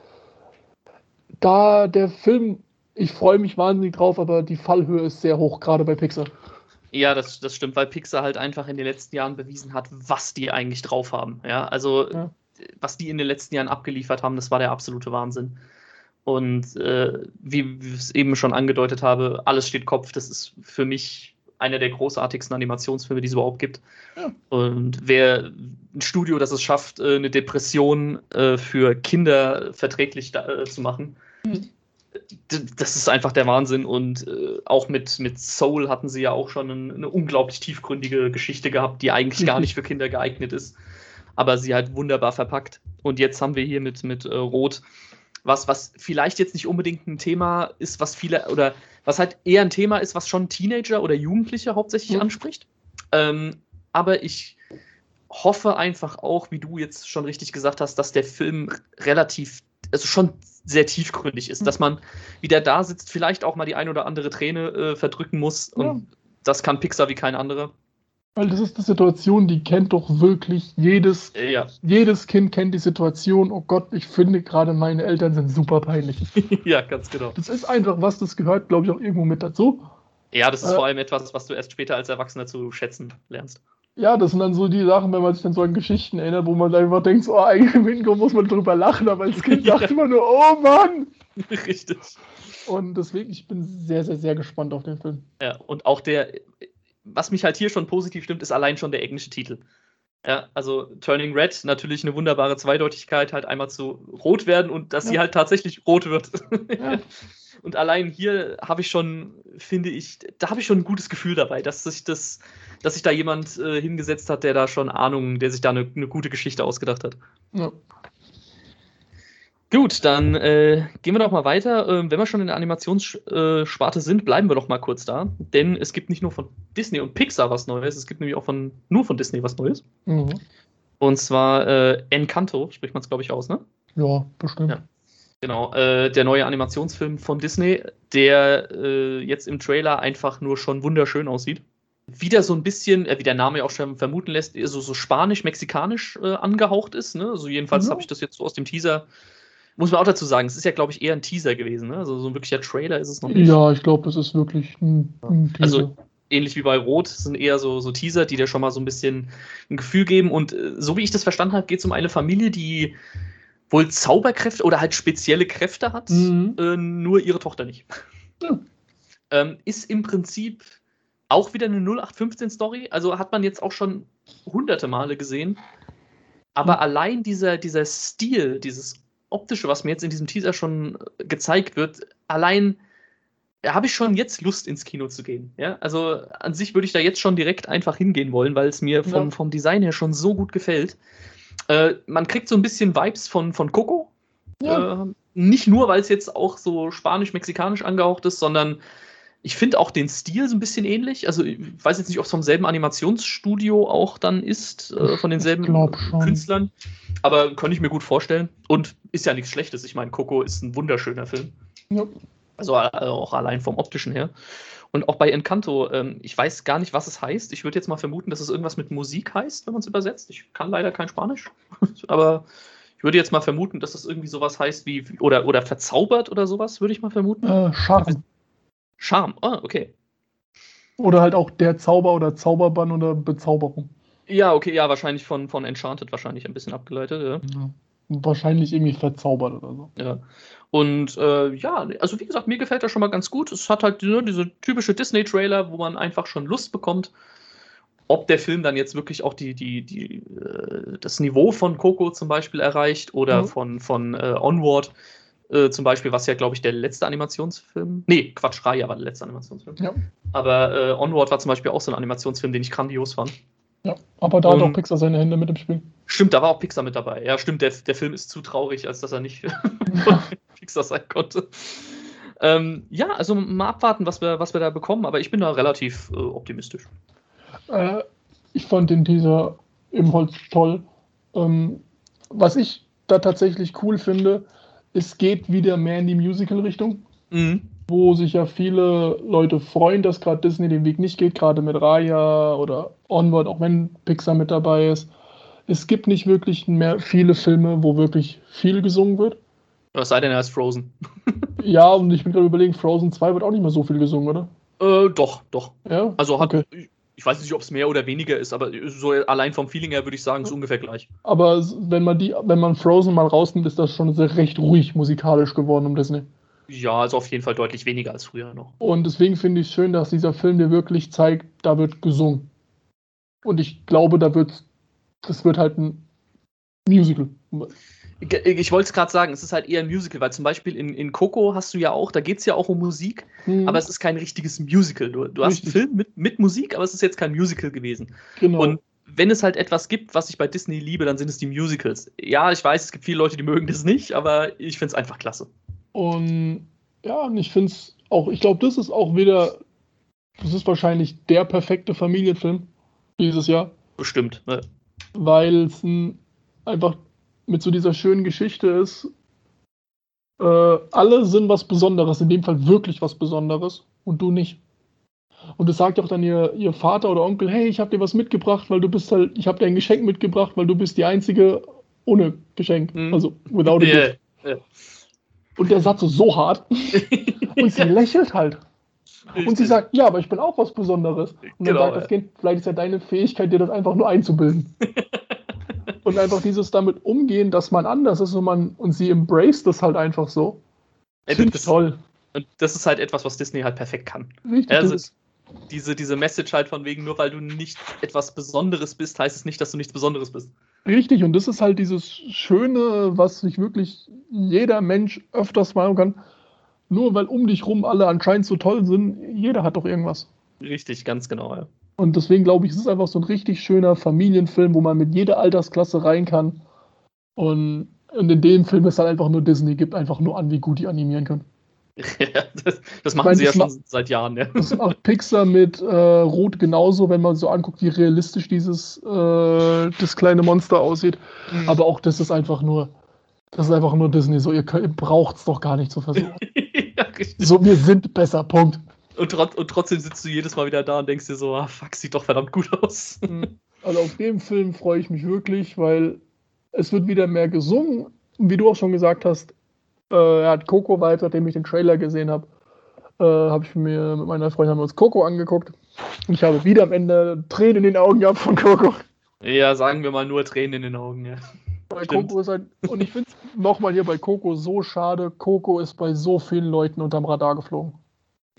da der Film, ich freue mich wahnsinnig drauf, aber die Fallhöhe ist sehr hoch, gerade bei Pixar. Ja, das, das stimmt, weil Pixar halt einfach in den letzten Jahren bewiesen hat, was die eigentlich drauf haben. Ja, also Ja. was die in den letzten Jahren abgeliefert haben, das war der absolute Wahnsinn. Und äh, wie, ich es eben schon angedeutet habe, alles steht Kopf. Das ist für mich einer der großartigsten Animationsfilme, die es überhaupt gibt. Ja. Und wer ein Studio, das es schafft, äh, eine Depression äh, für Kinder verträglich äh, zu machen, Mhm. das ist einfach der Wahnsinn. Und auch mit, mit Soul hatten sie ja auch schon ein, eine unglaublich tiefgründige Geschichte gehabt, die eigentlich gar nicht für Kinder geeignet ist. Aber sie halt wunderbar verpackt. Und jetzt haben wir hier mit, mit Rot was, was vielleicht jetzt nicht unbedingt ein Thema ist, was viele, oder was halt eher ein Thema ist, was schon Teenager oder Jugendliche hauptsächlich Mhm. anspricht. Ähm, aber ich hoffe einfach auch, wie du jetzt schon richtig gesagt hast, dass der Film relativ, also schon sehr tiefgründig ist, Mhm. dass man wieder da sitzt, vielleicht auch mal die ein oder andere Träne äh, verdrücken muss. Und Ja. das kann Pixar wie kein anderer. Weil das ist eine Situation, die kennt doch wirklich jedes, ja. jedes Kind kennt die Situation, oh Gott, ich finde gerade meine Eltern sind super peinlich. ja, ganz genau. Das ist einfach was, das gehört, glaube ich, auch irgendwo mit dazu. Ja, das ist Äh, vor allem etwas, was du erst später als Erwachsener zu schätzen lernst. Ja, das sind dann so die Sachen, wenn man sich dann so an Geschichten erinnert, wo man einfach denkt, oh, eigentlich im Hintergrund muss man drüber lachen, aber als Kind Ja. dachte man nur, oh Mann! Richtig. Und deswegen, ich bin sehr, sehr, sehr gespannt auf den Film. Ja, und auch der, was mich halt hier schon positiv stimmt, ist allein schon der englische Titel. Ja, also Turning Red, natürlich eine wunderbare Zweideutigkeit, halt einmal zu rot werden und dass sie Ja. halt tatsächlich rot wird. Ja. Und allein hier habe ich schon, finde ich, da habe ich schon ein gutes Gefühl dabei, dass sich das, dass sich da jemand äh, hingesetzt hat, der da schon Ahnung, der sich da eine, eine gute Geschichte ausgedacht hat. Ja. Gut, dann äh, gehen wir doch mal weiter. Ähm, wenn wir schon in der Animationssparte sind, bleiben wir doch mal kurz da. Denn es gibt nicht nur von Disney und Pixar was Neues, es gibt nämlich auch von, nur von Disney was Neues. Mhm. Und zwar äh, Encanto, spricht man es, glaube ich, aus, ne? Ja, bestimmt. Ja. Genau, äh, der neue Animationsfilm von Disney, der äh, jetzt im Trailer einfach nur schon wunderschön aussieht. Wieder so ein bisschen, äh, wie der Name ja auch schon vermuten lässt, so, so spanisch-mexikanisch äh, angehaucht ist. Ne? Also jedenfalls Ja. habe ich das jetzt so aus dem Teaser. Muss man auch dazu sagen, es ist ja, glaube ich, eher ein Teaser gewesen. Ne? Also so ein wirklicher Trailer ist es noch nicht. Ja, ich glaube, das ist wirklich ein, ein Also- Teaser. ähnlich wie bei Rot, sind eher so, so Teaser, die dir schon mal so ein bisschen ein Gefühl geben. Und äh, so wie ich das verstanden habe, geht es um eine Familie, die wohl Zauberkräfte oder halt spezielle Kräfte hat, Mhm. äh, nur ihre Tochter nicht. Ja. Ähm, ist im Prinzip auch wieder eine 0815-Story. Also hat man jetzt auch schon hunderte Male gesehen. Aber Mhm. allein dieser, dieser Stil, dieses optische, was mir jetzt in diesem Teaser schon äh, gezeigt wird, allein da habe ich schon jetzt Lust ins Kino zu gehen. Ja? Also an sich würde ich da jetzt schon direkt einfach hingehen wollen, weil es mir vom, Ja. vom Design her schon so gut gefällt. Äh, man kriegt so ein bisschen Vibes von, von Coco. Ja. Äh, nicht nur, weil es jetzt auch so spanisch-mexikanisch angehaucht ist, sondern Ich finde auch den Stil so ein bisschen ähnlich. Also, ich weiß jetzt nicht, ob es vom selben Animationsstudio auch dann ist, äh, von denselben Künstlern. Aber könnte ich mir gut vorstellen. Und ist ja nichts Schlechtes. Ich meine, Coco ist ein wunderschöner Film. Ja. Also, also auch allein vom optischen her. Und auch bei Encanto, ähm, ich weiß gar nicht, was es heißt. Ich würde jetzt mal vermuten, dass es irgendwas mit Musik heißt, wenn man es übersetzt. Ich kann leider kein Spanisch. Aber ich würde jetzt mal vermuten, dass es irgendwie sowas heißt wie, oder, oder verzaubert oder sowas, würde ich mal vermuten. Äh, Charme. Charme, ah, okay. Oder halt auch der Zauber oder Zauberbann oder Bezauberung. Ja, okay, ja, wahrscheinlich von, von Enchanted wahrscheinlich ein bisschen abgeleitet, ja. ja. Wahrscheinlich irgendwie verzaubert oder so. Ja. Und äh, ja, also wie gesagt, mir gefällt das schon mal ganz gut. Es hat halt ne, diese typische Disney-Trailer, wo man einfach schon Lust bekommt. Ob der Film dann jetzt wirklich auch die, die, die, äh, das Niveau von Coco zum Beispiel erreicht oder mhm. von, von äh, Onward äh, zum Beispiel, was ja, glaube ich, der letzte Animationsfilm. Nee, Quatsch, Raya war der letzte Animationsfilm. Ja. Aber äh, Onward war zum Beispiel auch so ein Animationsfilm, den ich grandios fand. Ja, aber da hat auch Pixar seine Hände mit im Spiel. Stimmt, da war auch Pixar mit dabei. Ja, stimmt, der, der Film ist zu traurig, als dass er nicht Pixar sein konnte. Ähm, ja, also mal abwarten, was wir, was wir da bekommen, aber ich bin da relativ äh, optimistisch. Äh, ich fand den Teaser ebenfalls toll. Ähm, was ich da tatsächlich cool finde, es geht wieder mehr in die Musical-Richtung. Mhm wo sich ja viele Leute freuen, dass gerade Disney den Weg nicht geht, gerade mit Raya oder Onward, auch wenn Pixar mit dabei ist. Es gibt nicht wirklich mehr viele Filme, wo wirklich viel gesungen wird. Was sei denn als Frozen? ja, und ich bin gerade überlegen, Frozen 2 wird auch nicht mehr so viel gesungen, oder? Äh, doch, doch. Ja? Also hat, okay. ich weiß nicht, ob es mehr oder weniger ist, aber so allein vom Feeling her würde ich sagen, ist ungefähr gleich. Aber wenn man die, wenn man Frozen mal rausnimmt, ist das schon sehr recht ruhig musikalisch geworden um Disney. Ja, also auf jeden Fall deutlich weniger als früher noch. Und deswegen finde ich es schön, dass dieser Film dir wirklich zeigt, da wird gesungen. Und ich glaube, da wird das wird halt ein Musical. Ich wollte es gerade sagen, es ist halt eher ein Musical, weil zum Beispiel in, in Coco hast du ja auch, da geht es ja auch um Musik, mhm. aber es ist kein richtiges Musical. Du, du hast einen Film mit, mit Musik, aber es ist jetzt kein Musical gewesen. Genau. Und wenn es halt etwas gibt, was ich bei Disney liebe, dann sind es die Musicals. Ja, ich weiß, es gibt viele Leute, die mögen das nicht, aber ich finde es einfach klasse. Und ja, und ich finde es auch, ich glaube, das ist auch wieder, das ist wahrscheinlich der perfekte Familienfilm dieses Jahr. Bestimmt, ne? Weil es einfach mit so dieser schönen Geschichte ist. Äh, alle sind was Besonderes, in dem Fall wirklich was Besonderes und du nicht. Und es sagt auch dann ihr, ihr Vater oder Onkel, hey, ich habe dir was mitgebracht, weil du bist halt, ich habe dir ein Geschenk mitgebracht, weil du bist die einzige ohne Geschenk, mhm. also without a yeah. gift. Yeah. Und der Satz ist so hart. Und sie lächelt halt. Richtig. Und sie sagt, ja, aber ich bin auch was Besonderes. Und dann genau, sagt das Kind, vielleicht ist ja deine Fähigkeit, dir das einfach nur einzubilden. und einfach dieses damit umgehen, dass man anders ist und man und sie embraced das halt einfach so. Finde ich toll. Und das ist halt etwas, was Disney halt perfekt kann. Richtig. Also, diese, diese Message halt von wegen, nur weil du nicht etwas Besonderes bist, heißt es nicht, dass du nichts Besonderes bist. Richtig, und das ist halt dieses Schöne, was sich wirklich jeder Mensch öfters machen kann. Nur weil um dich rum alle anscheinend so toll sind, jeder hat doch irgendwas. Richtig, ganz genau, ja. Und deswegen glaube ich, es ist einfach so ein richtig schöner Familienfilm, wo man mit jeder Altersklasse rein kann. Und, und in dem Film ist halt einfach nur Disney, gibt einfach nur an, wie gut die animieren können. Ja, das, das machen meine, sie ja schon macht, seit Jahren. Ja. Das macht Pixar mit äh, Rot genauso, wenn man so anguckt, wie realistisch dieses äh, das kleine Monster aussieht. Mhm. Aber auch das ist einfach nur, das ist einfach nur Disney. So, ihr, ihr braucht es doch gar nicht zu versuchen. ja, so, wir sind besser, Punkt. Und, und, trotzdem sitzt du jedes Mal wieder da und denkst dir so, ah, fuck, sieht doch verdammt gut aus. Mhm. Also auf dem Film freue ich mich wirklich, weil es wird wieder mehr gesungen. Und wie du auch schon gesagt hast, äh, er hat Coco weiter, nachdem ich den Trailer gesehen habe, äh, habe ich mir mit meiner Freundin haben wir uns Coco angeguckt. Und ich habe wieder am Ende Tränen in den Augen gehabt von Coco. Ja, sagen wir mal nur Tränen in den Augen, ja. Bei Coco ist ein, und ich finde es nochmal hier bei Coco so schade. Coco ist bei so vielen Leuten unterm Radar geflogen.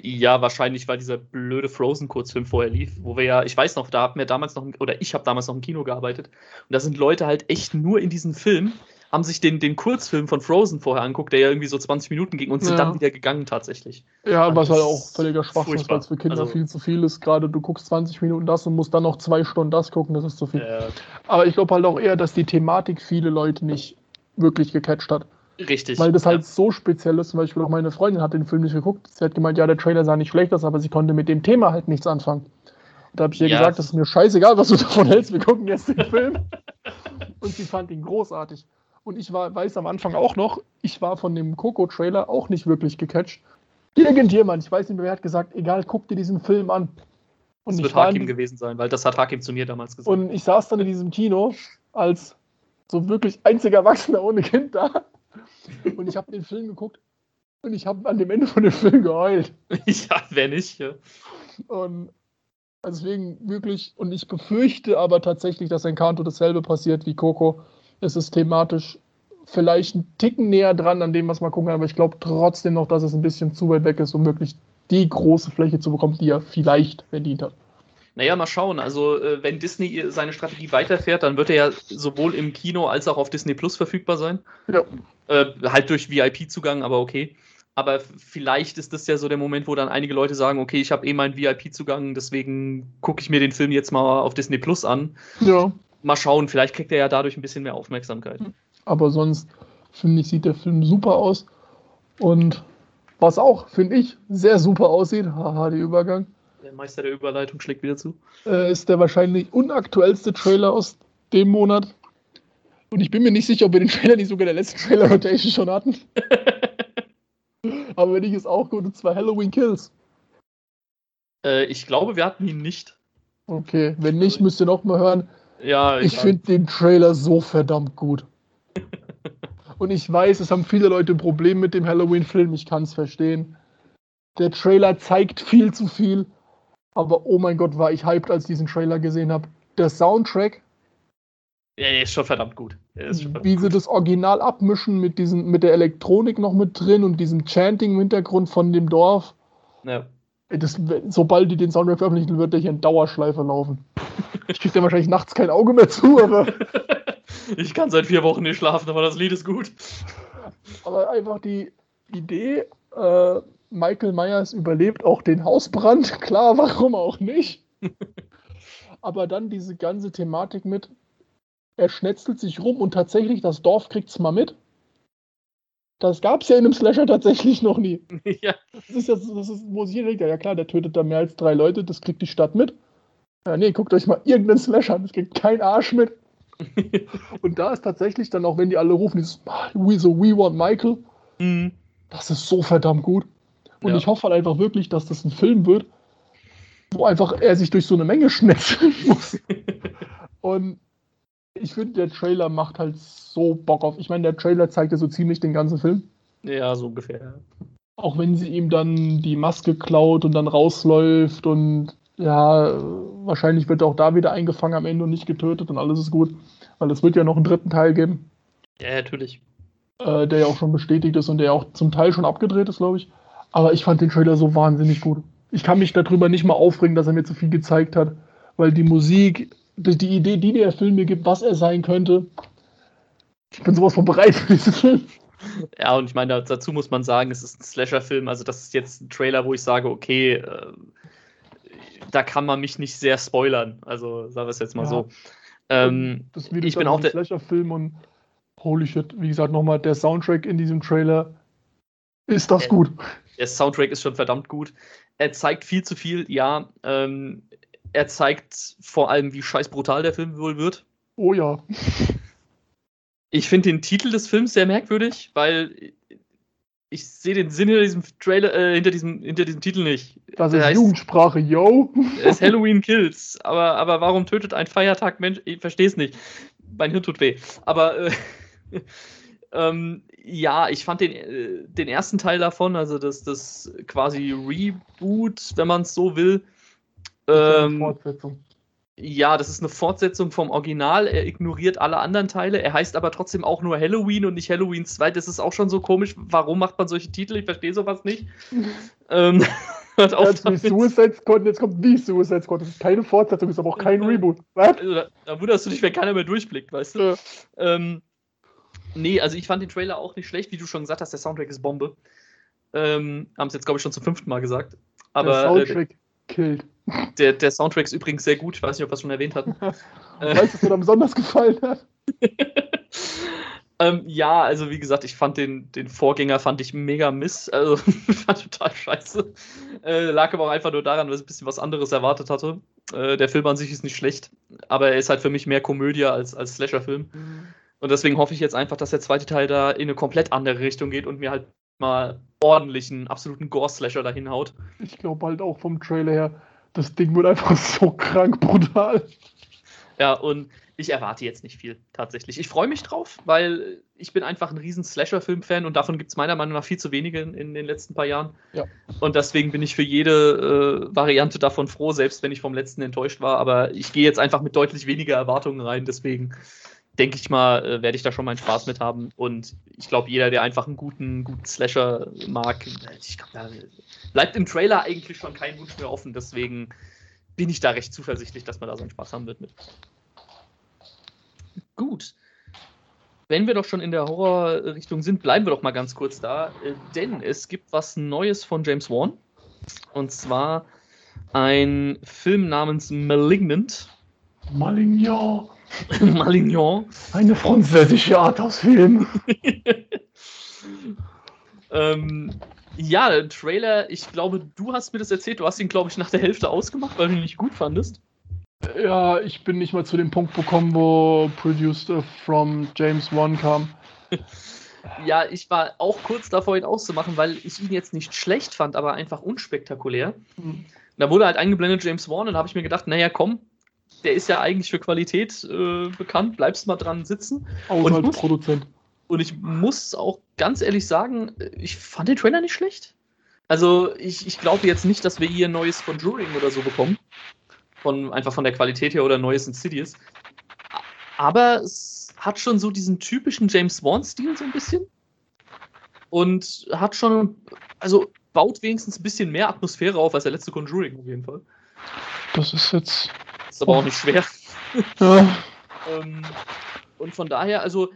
Ja, wahrscheinlich, weil dieser blöde Frozen-Kurzfilm vorher lief, wo wir ja, ich weiß noch, da haben wir damals noch, oder ich habe damals noch im Kino gearbeitet. Und da sind Leute halt echt nur in diesem Film haben sich den, den Kurzfilm von Frozen vorher anguckt, der ja irgendwie so 20 Minuten ging und sind ja. dann wieder gegangen tatsächlich. Ja, und was halt auch völliger Schwachsinn ist, weil es für Kinder also, viel zu viel ist. Gerade du guckst 20 Minuten das und musst dann noch zwei Stunden das gucken, das ist zu viel. Ja. Aber ich glaube halt auch eher, dass die Thematik viele Leute nicht wirklich gecatcht hat. Richtig. Weil das halt so speziell ist. Zum Beispiel auch meine Freundin hat den Film nicht geguckt. Sie hat gemeint, ja, der Trailer sah nicht schlecht aus, aber sie konnte mit dem Thema halt nichts anfangen. Und da habe ich ihr Ja. gesagt, das ist mir scheißegal, was du davon hältst. Wir gucken jetzt den Film. Und sie fand ihn großartig. Und ich war, weiß am Anfang auch noch, ich war von dem Coco-Trailer auch nicht wirklich gecatcht. Irgendjemand, ich weiß nicht mehr, wer hat gesagt, egal, guck dir diesen Film an. Und Das wird Hakim gewesen sein, weil das hat Hakim zu mir damals gesagt. und ich saß dann in diesem Kino als so wirklich einziger Erwachsener ohne Kind da. Und ich habe den Film geguckt und ich habe an dem Ende von dem Film geheult. ja, wer nicht? Ja. Und deswegen wirklich, und ich befürchte aber tatsächlich, dass Encanto dasselbe passiert wie Coco. Es ist thematisch vielleicht ein Ticken näher dran an dem, was man gucken kann, aber ich glaube trotzdem noch, dass es ein bisschen zu weit weg ist, um wirklich die große Fläche zu bekommen, die er vielleicht verdient hat. Naja, mal schauen. Also, äh, wenn Disney seine Strategie weiterfährt, dann wird er ja sowohl im Kino als auch auf Disney Plus verfügbar sein. Ja. Äh, halt durch VIP-Zugang, aber okay. Aber vielleicht ist das ja so der Moment, wo dann einige Leute sagen, okay, ich habe eh meinen VIP-Zugang, deswegen gucke ich mir den Film jetzt mal auf Disney Plus an. Ja. Mal schauen, vielleicht kriegt er ja dadurch ein bisschen mehr Aufmerksamkeit. Aber sonst, finde ich, sieht der Film super aus. Und was auch, finde ich, sehr super aussieht, haha, der Übergang, Der Meister der Überleitung schlägt wieder zu. äh, ist der wahrscheinlich unaktuellste Trailer aus dem Monat. Und ich bin mir nicht sicher, ob wir den Trailer nicht sogar in der letzten Trailer-Rotation schon hatten. Aber wenn ich es auch gut, und zwar Halloween Kills. Äh, ich glaube, wir hatten ihn nicht. Okay, wenn nicht, müsst ihr noch mal hören. Ja, Ich ja. finde den Trailer so verdammt gut. Und ich weiß, es haben viele Leute ein Problem mit dem Halloween-Film. Ich kann es verstehen. Der Trailer zeigt viel zu viel. Aber oh mein Gott, war ich hyped, als ich diesen Trailer gesehen habe. Der Soundtrack, er ist schon verdammt gut. Er verdammt wie sie gut. das Original abmischen mit, diesen, mit der Elektronik noch mit drin und diesem Chanting im Hintergrund von dem Dorf. Ja. Das, sobald die den Soundtrack veröffentlichen, wird der hier in Dauerschleife laufen. Ich krieg da wahrscheinlich nachts kein Auge mehr zu, aber. Ich kann seit vier Wochen nicht schlafen, aber das Lied ist gut. Aber einfach die Idee, äh, Michael Myers überlebt auch den Hausbrand, klar, warum auch nicht. Aber dann diese ganze Thematik mit, er schnetzelt sich rum und tatsächlich, das Dorf kriegt es mal mit. Das gab es ja in einem Slasher tatsächlich noch nie. ja. Das ist ja, das ist, wo sich jeder denkt, ja klar, der tötet da mehr als drei Leute, das kriegt die Stadt mit. Ja, nee, guckt euch mal irgendeinen Slasher an, das kriegt kein Arsch mit. Und da ist tatsächlich dann auch, wenn die alle rufen, dieses We, so We want Michael, Mhm. das ist so verdammt gut. Und Ja. ich hoffe halt einfach wirklich, dass das ein Film wird, wo einfach er sich durch so eine Menge schnetzeln muss. Und ich finde, der Trailer macht halt so Bock auf. Ich meine, der Trailer zeigt ja so ziemlich den ganzen Film. ja, so ungefähr. Auch wenn sie ihm dann die Maske klaut und dann rausläuft und ja, wahrscheinlich wird er auch da wieder eingefangen am Ende und nicht getötet und alles ist gut. Weil es wird ja noch einen dritten Teil geben, Ja, natürlich. äh, der ja auch schon bestätigt ist und der ja auch zum Teil schon abgedreht ist, glaube ich. Aber ich fand den Trailer so wahnsinnig gut. Ich kann mich darüber nicht mal aufregen, dass er mir zu viel gezeigt hat, weil die Musik, die, Idee, die der Film mir gibt, was er sein könnte, ich bin sowas von bereit für diesen Film. Ja, und ich meine, da- dazu muss man sagen, es ist ein Slasher-Film, also das ist jetzt ein Trailer, wo ich sage, okay, äh, da kann man mich nicht sehr spoilern. Also sagen wir es jetzt mal Ja. so. Ähm, Das Ich bin halt auch ein der- Slasher-Film und holy shit, wie gesagt, nochmal der Soundtrack in diesem Trailer. Ist das Ja. gut? der Soundtrack ist schon verdammt gut. Er zeigt viel zu viel, ja. Ähm, er zeigt vor allem, wie scheiß brutal der Film wohl wird. Oh ja. Ich finde den Titel des Films sehr merkwürdig, weil ich sehe den Sinn hinter diesem Trailer, äh, hinter diesem, hinter diesem Titel nicht. Das ist heißt- Jugendsprache, yo. Es ist Halloween Kills, aber, aber warum tötet ein Feiertag Mensch? Ich verstehe es nicht. Mein Hirn tut weh. Aber äh, ähm, ja, ich fand den, äh, den ersten Teil davon, also das, das quasi Reboot, wenn man es so will. Ähm, Fortsetzung. ja, das ist eine Fortsetzung vom Original. Er ignoriert alle anderen Teile. Er heißt aber trotzdem auch nur Halloween und nicht Halloween 2. Das ist auch schon so komisch. Warum macht man solche Titel? Ich verstehe sowas nicht. ähm, hört auf damit. Suicide Squad, jetzt kommt wie Suicide Squad. Das ist keine Fortsetzung, ist aber auch kein Reboot. Was? Also, da, da wunderst du dich, wenn keiner mehr durchblickt, weißt du? Ja. Ähm, nee, also ich fand den Trailer auch nicht schlecht, wie du schon gesagt hast, der Soundtrack ist Bombe. Ähm, Haben es jetzt, glaube ich, schon zum fünften Mal gesagt. Aber der äh, Soundtrack killt. Der, der Soundtrack ist übrigens sehr gut. Ich weiß nicht, ob wir es schon erwähnt hatten. Weißt du, was mir da besonders gefallen hat? Ähm, ja, also wie gesagt, ich fand den, den Vorgänger fand ich mega miss. Also fand total scheiße. Äh, lag aber auch einfach nur daran, dass ich ein bisschen was anderes erwartet hatte. Äh, der Film an sich ist nicht schlecht, aber er ist halt für mich mehr Komödie als, als Slasher-Film. Mhm. Und deswegen hoffe ich jetzt einfach, dass der zweite Teil da in eine komplett andere Richtung geht und mir halt mal ordentlichen, absoluten Gore-Slasher dahin haut. Ich glaube halt auch vom Trailer her, das Ding wird einfach so krank brutal. Ja, und ich erwarte jetzt nicht viel, tatsächlich. Ich freue mich drauf, weil ich bin einfach ein riesen Slasher-Film-Fan und davon gibt es meiner Meinung nach viel zu wenige in, in, den letzten paar Jahren. Ja. Und deswegen bin ich für jede äh, Variante davon froh, selbst wenn ich vom letzten enttäuscht war. Aber ich gehe jetzt einfach mit deutlich weniger Erwartungen rein, deswegen denke ich mal, äh, werde ich da schon meinen Spaß mit haben. Und ich glaube, jeder, der einfach einen guten, guten Slasher mag, ich glaube, da bleibt im Trailer eigentlich schon kein Wunsch mehr offen. Deswegen bin ich da recht zuversichtlich, dass man da seinen Spaß haben wird mit. Gut. Wenn wir doch schon in der Horrorrichtung sind, bleiben wir doch mal ganz kurz da. Äh, denn es gibt was Neues von James Wan. Und zwar ein Film namens Malignant. Malignon. Malignon. Eine französische Art aus Film. ähm, ja, der Trailer, ich glaube, du hast mir das erzählt. Du hast ihn, glaube ich, nach der Hälfte ausgemacht, weil du ihn nicht gut fandest. Ja, ich bin nicht mal zu dem Punkt gekommen, wo Produced from James Wan kam. Ja, ich war auch kurz davor, ihn auszumachen, weil ich ihn jetzt nicht schlecht fand, aber einfach unspektakulär. Mhm. Da wurde halt eingeblendet James Wan und da habe ich mir gedacht, naja, komm, der ist ja eigentlich für Qualität äh, bekannt, bleibst mal dran sitzen. Auch und als muss, Produzent. Und ich muss auch ganz ehrlich sagen, ich fand den Trailer nicht schlecht. Also ich, ich glaube jetzt nicht, dass wir hier ein neues Conjuring oder so bekommen von, einfach von der Qualität her oder neues Insidious. Aber es hat schon so diesen typischen James Wan-Stil so ein bisschen. Und hat schon, also baut wenigstens ein bisschen mehr Atmosphäre auf als der letzte Conjuring auf jeden Fall. Das ist jetzt. Ist aber auch nicht schwer. Ähm, und von daher, also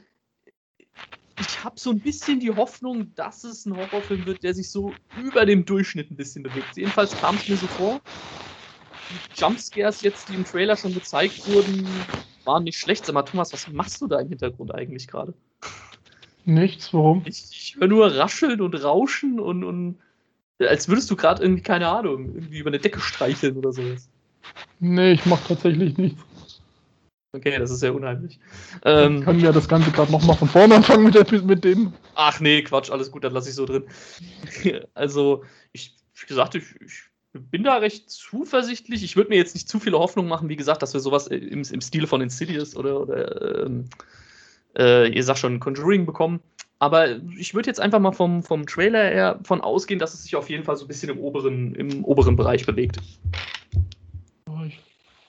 ich habe so ein bisschen die Hoffnung, dass es ein Horrorfilm wird, der sich so über dem Durchschnitt ein bisschen bewegt. Jedenfalls kam es mir so vor die Jumpscares jetzt, die im Trailer schon gezeigt wurden, waren nicht schlecht. Sag mal, Thomas, was machst du da im Hintergrund eigentlich gerade? Nichts, warum? Ich, ich höre nur Rascheln und Rauschen und, und als würdest du gerade irgendwie, keine Ahnung, irgendwie über eine Decke streicheln oder sowas. Nee, ich mach tatsächlich nichts. Okay, das ist sehr unheimlich. Ähm, können wir das Ganze gerade nochmal von vorne anfangen mit, der, mit dem? Ach nee, Quatsch, alles gut, dann lasse ich so drin. also, ich, wie gesagt, ich, ich bin da recht zuversichtlich. Ich würde mir jetzt nicht zu viele Hoffnung machen, wie gesagt, dass wir sowas im, im Stile von Insidious oder, oder ähm, äh, ihr sagt schon Conjuring bekommen. Aber ich würde jetzt einfach mal vom, vom Trailer her von ausgehen, dass es sich auf jeden Fall so ein bisschen im oberen, im oberen Bereich bewegt.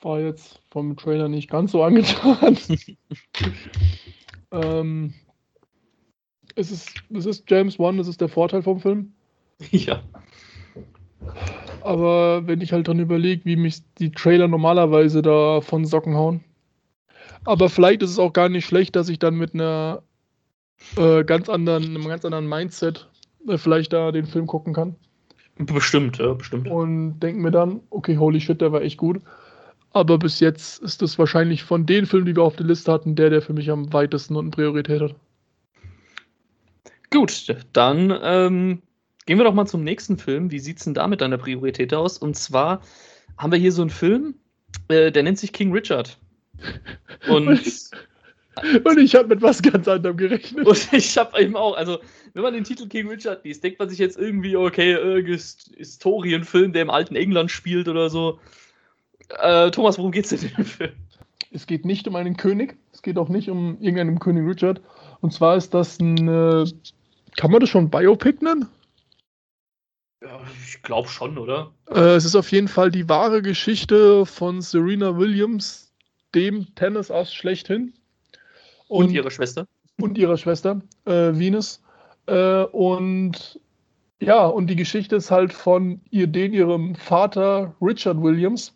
War jetzt vom Trailer nicht ganz so angetan. ähm, es, ist, es ist James Wan, das ist der Vorteil vom Film. Ja. Aber wenn ich halt dann überlege, wie mich die Trailer normalerweise da von Socken hauen. Aber vielleicht ist es auch gar nicht schlecht, dass ich dann mit einer äh, ganz anderen, einem ganz anderen Mindset äh, vielleicht da den Film gucken kann. Bestimmt, ja, bestimmt. Und denke mir dann, okay, holy shit, der war echt gut. Aber bis jetzt ist das wahrscheinlich von den Filmen, die wir auf der Liste hatten, der, der für mich am weitesten und Priorität hat. Gut, dann ähm, Gehen wir doch mal zum nächsten Film. Wie sieht es denn da mit deiner Priorität aus? Und zwar haben wir hier so einen Film, äh, der nennt sich King Richard. Und, und ich, ich habe mit was ganz anderem gerechnet. Und ich habe eben auch, also wenn man den Titel King Richard liest, denkt man sich jetzt irgendwie, okay, irgendein Historienfilm, der im alten England spielt oder so. Äh, Thomas, worum geht es denn in dem Film? Es geht nicht um einen König, es geht auch nicht um irgendeinen König Richard. Und zwar ist das ein, äh, kann man das schon Biopic nennen? Ja, ich glaube schon, oder? Äh, es ist auf jeden Fall die wahre Geschichte von Serena Williams, dem Tennisass schlechthin. Und, und ihrer Schwester. Und ihrer Schwester, äh, Venus. Äh, und ja, und die Geschichte ist halt von ihr, den ihrem Vater Richard Williams,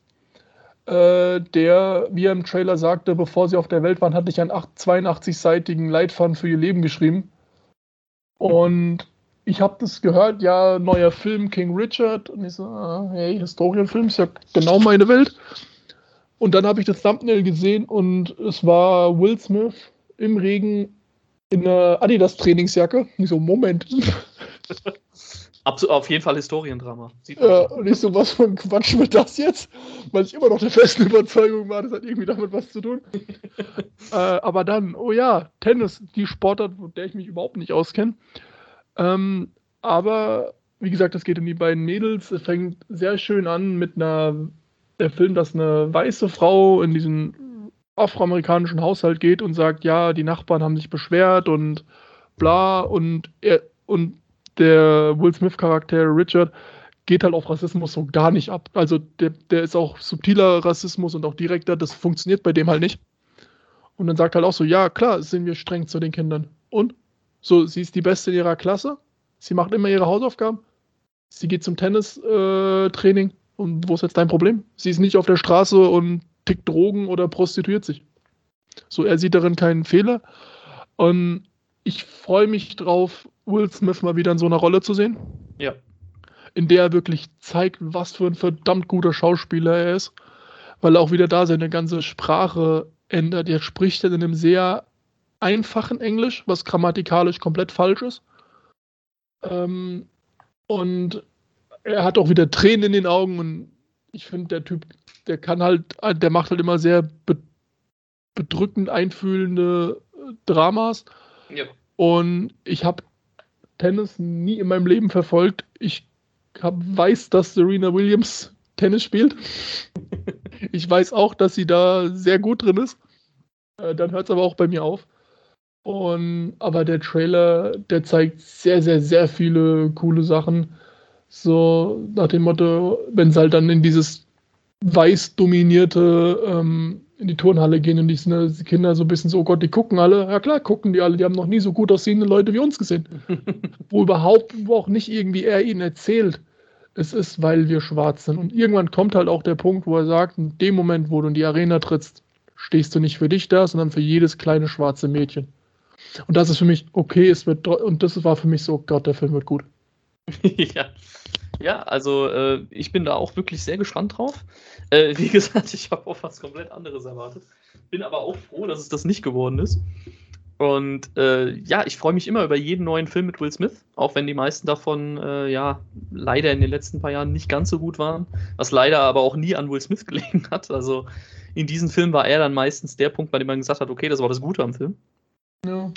äh, der, wie er im Trailer sagte, bevor sie auf der Welt waren, hatte ich einen 82-seitigen Leitfaden für ihr Leben geschrieben. Und ich habe das gehört, ja, neuer Film King Richard. Und ich so, ah, hey, Historienfilm ist ja genau meine Welt. Und dann habe ich das Thumbnail gesehen und es war Will Smith im Regen in einer Adidas-Trainingsjacke. Ich so, Moment. Absolut, auf jeden Fall Historiendrama. Sieht. Ja, und ich so, was für ein Quatsch wird das jetzt? Weil ich immer noch der festen Überzeugung war, das hat irgendwie damit was zu tun. äh, aber dann, oh ja, Tennis, die Sportart, mit der ich mich überhaupt nicht auskenne. Ähm, aber wie gesagt, es geht um die beiden Mädels. Es fängt sehr schön an mit einer, der Film, dass eine weiße Frau in diesen afroamerikanischen Haushalt geht und sagt, ja, die Nachbarn haben sich beschwert und bla und er und der Will Smith-Charakter Richard geht halt auf Rassismus so gar nicht ab. Also der, der ist auch subtiler Rassismus und auch direkter, das funktioniert bei dem halt nicht. Und dann sagt halt auch so, ja, klar, sind wir streng zu den Kindern. Und? So, sie ist die Beste in ihrer Klasse, sie macht immer ihre Hausaufgaben, sie geht zum Tennistraining äh, und wo ist jetzt dein Problem? Sie ist nicht auf der Straße und tickt Drogen oder prostituiert sich. So, er sieht darin keinen Fehler. Und ich freue mich drauf, Will Smith mal wieder in so einer Rolle zu sehen. Ja. In der er wirklich zeigt, was für ein verdammt guter Schauspieler er ist. Weil er auch wieder da seine ganze Sprache ändert. Er spricht in einem sehr einfachen Englisch, was grammatikalisch komplett falsch ist. Ähm, und er hat auch wieder Tränen in den Augen und ich finde, der Typ, der kann halt, der macht halt immer sehr bedrückend einfühlende äh, Dramas. Ja. Und ich habe Tennis nie in meinem Leben verfolgt. Ich hab, weiß, dass Serena Williams Tennis spielt. ich weiß auch, dass sie da sehr gut drin ist. Äh, dann hört es aber auch bei mir auf. Und, aber der Trailer, der zeigt sehr, sehr, sehr viele coole Sachen. So nach dem Motto, wenn es halt dann in dieses weiß dominierte ähm, in die Turnhalle gehen und die, die Kinder so ein bisschen so, oh Gott, die gucken alle. Ja klar, gucken die alle, die haben noch nie so gut aussehende Leute wie uns gesehen. wo überhaupt, wo auch nicht irgendwie er ihnen erzählt, es ist, weil wir schwarz sind. Und irgendwann kommt halt auch der Punkt, wo er sagt, in dem Moment, wo du in die Arena trittst, stehst du nicht für dich da, sondern für jedes kleine schwarze Mädchen. Und das ist für mich okay, es wird, und das war für mich so, Gott, der Film wird gut. ja. Ja, also äh, ich bin da auch wirklich sehr gespannt drauf. Äh, wie gesagt, ich habe auch was komplett anderes erwartet. Bin aber auch froh, dass es das nicht geworden ist. Und äh, ja, ich freue mich immer über jeden neuen Film mit Will Smith, auch wenn die meisten davon äh, ja leider in den letzten paar Jahren nicht ganz so gut waren, was leider aber auch nie an Will Smith gelegen hat. Also in diesem Film war er dann meistens der Punkt, bei dem man gesagt hat, okay, das war das Gute am Film. Ja.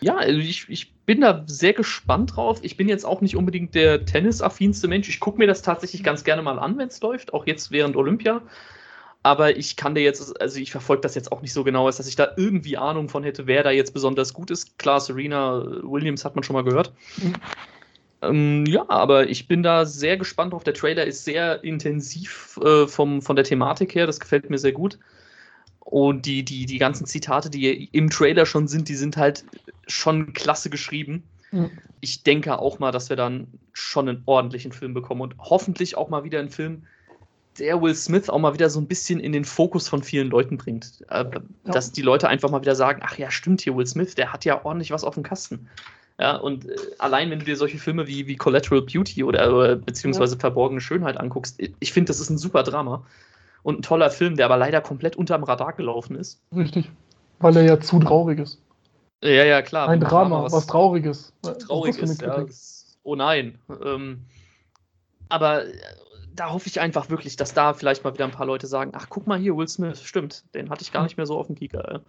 Ja, also ich, ich bin da sehr gespannt drauf. Ich bin jetzt auch nicht unbedingt der tennisaffinste Mensch. Ich gucke mir das tatsächlich ganz gerne mal an, wenn es läuft, auch jetzt während Olympia. Aber ich kann dir jetzt, also ich verfolge das jetzt auch nicht so genau, dass ich da irgendwie Ahnung von hätte, wer da jetzt besonders gut ist. Klar, Serena Williams hat man schon mal gehört. Mhm. Ähm, ja, aber ich bin da sehr gespannt drauf. Der Trailer ist sehr intensiv äh, vom, von der Thematik her. Das gefällt mir sehr gut. Und die, die, die ganzen Zitate, die im Trailer schon sind, die sind halt schon klasse geschrieben. Mhm. Ich denke auch mal, dass wir dann schon einen ordentlichen Film bekommen und hoffentlich auch mal wieder einen Film, der Will Smith auch mal wieder so ein bisschen in den Fokus von vielen Leuten bringt. Äh. Dass die Leute einfach mal wieder sagen, ach ja, stimmt hier, Will Smith, der hat ja ordentlich was auf dem Kasten. Ja, und äh, allein wenn du dir solche Filme wie, wie Collateral Beauty oder, oder beziehungsweise. Verborgene Schönheit anguckst, ich finde, das ist ein super Drama und ein toller Film, der aber leider komplett unterm Radar gelaufen ist. Richtig. Weil er ja zu traurig ist. Ja, ja, klar. Ein Drama, was, was Trauriges. Trauriges, ja. Oh nein. Ähm, aber äh, da hoffe ich einfach wirklich, dass da vielleicht mal wieder ein paar Leute sagen: Ach, guck mal hier, Will Smith, stimmt, den hatte ich gar nicht mehr so auf dem Kieker.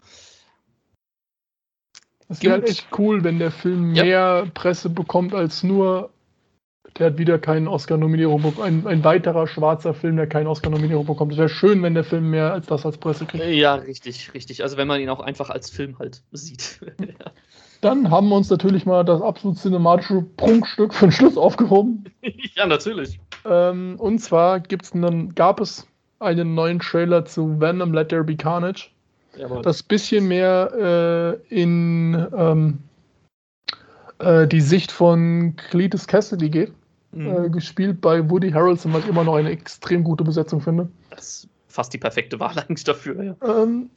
Es wäre echt cool, wenn der Film ja. mehr Presse bekommt als nur der hat wieder keinen Oscar-Nominierung bekommen. Ein, ein, weiterer schwarzer Film, der keine Oscar-Nominierung bekommt. Es wäre schön, wenn der Film mehr als das als Presse kriegt. Ja, richtig, richtig. Also wenn man ihn auch einfach als Film halt sieht. Dann haben wir uns natürlich mal das absolut cinematische Prunkstück für den Schluss aufgehoben. ja, natürlich. Ähm, und zwar gibt's einen, gab es einen neuen Trailer zu Venom Let There Be Carnage. Jawohl. Das bisschen mehr äh, in ähm, äh, die Sicht von Cletus Cassidy geht mhm. äh, gespielt bei Woody Harrelson, was ich immer noch eine extrem gute Besetzung finde. Das ist fast die perfekte Wahl eigentlich dafür, ja. Ähm,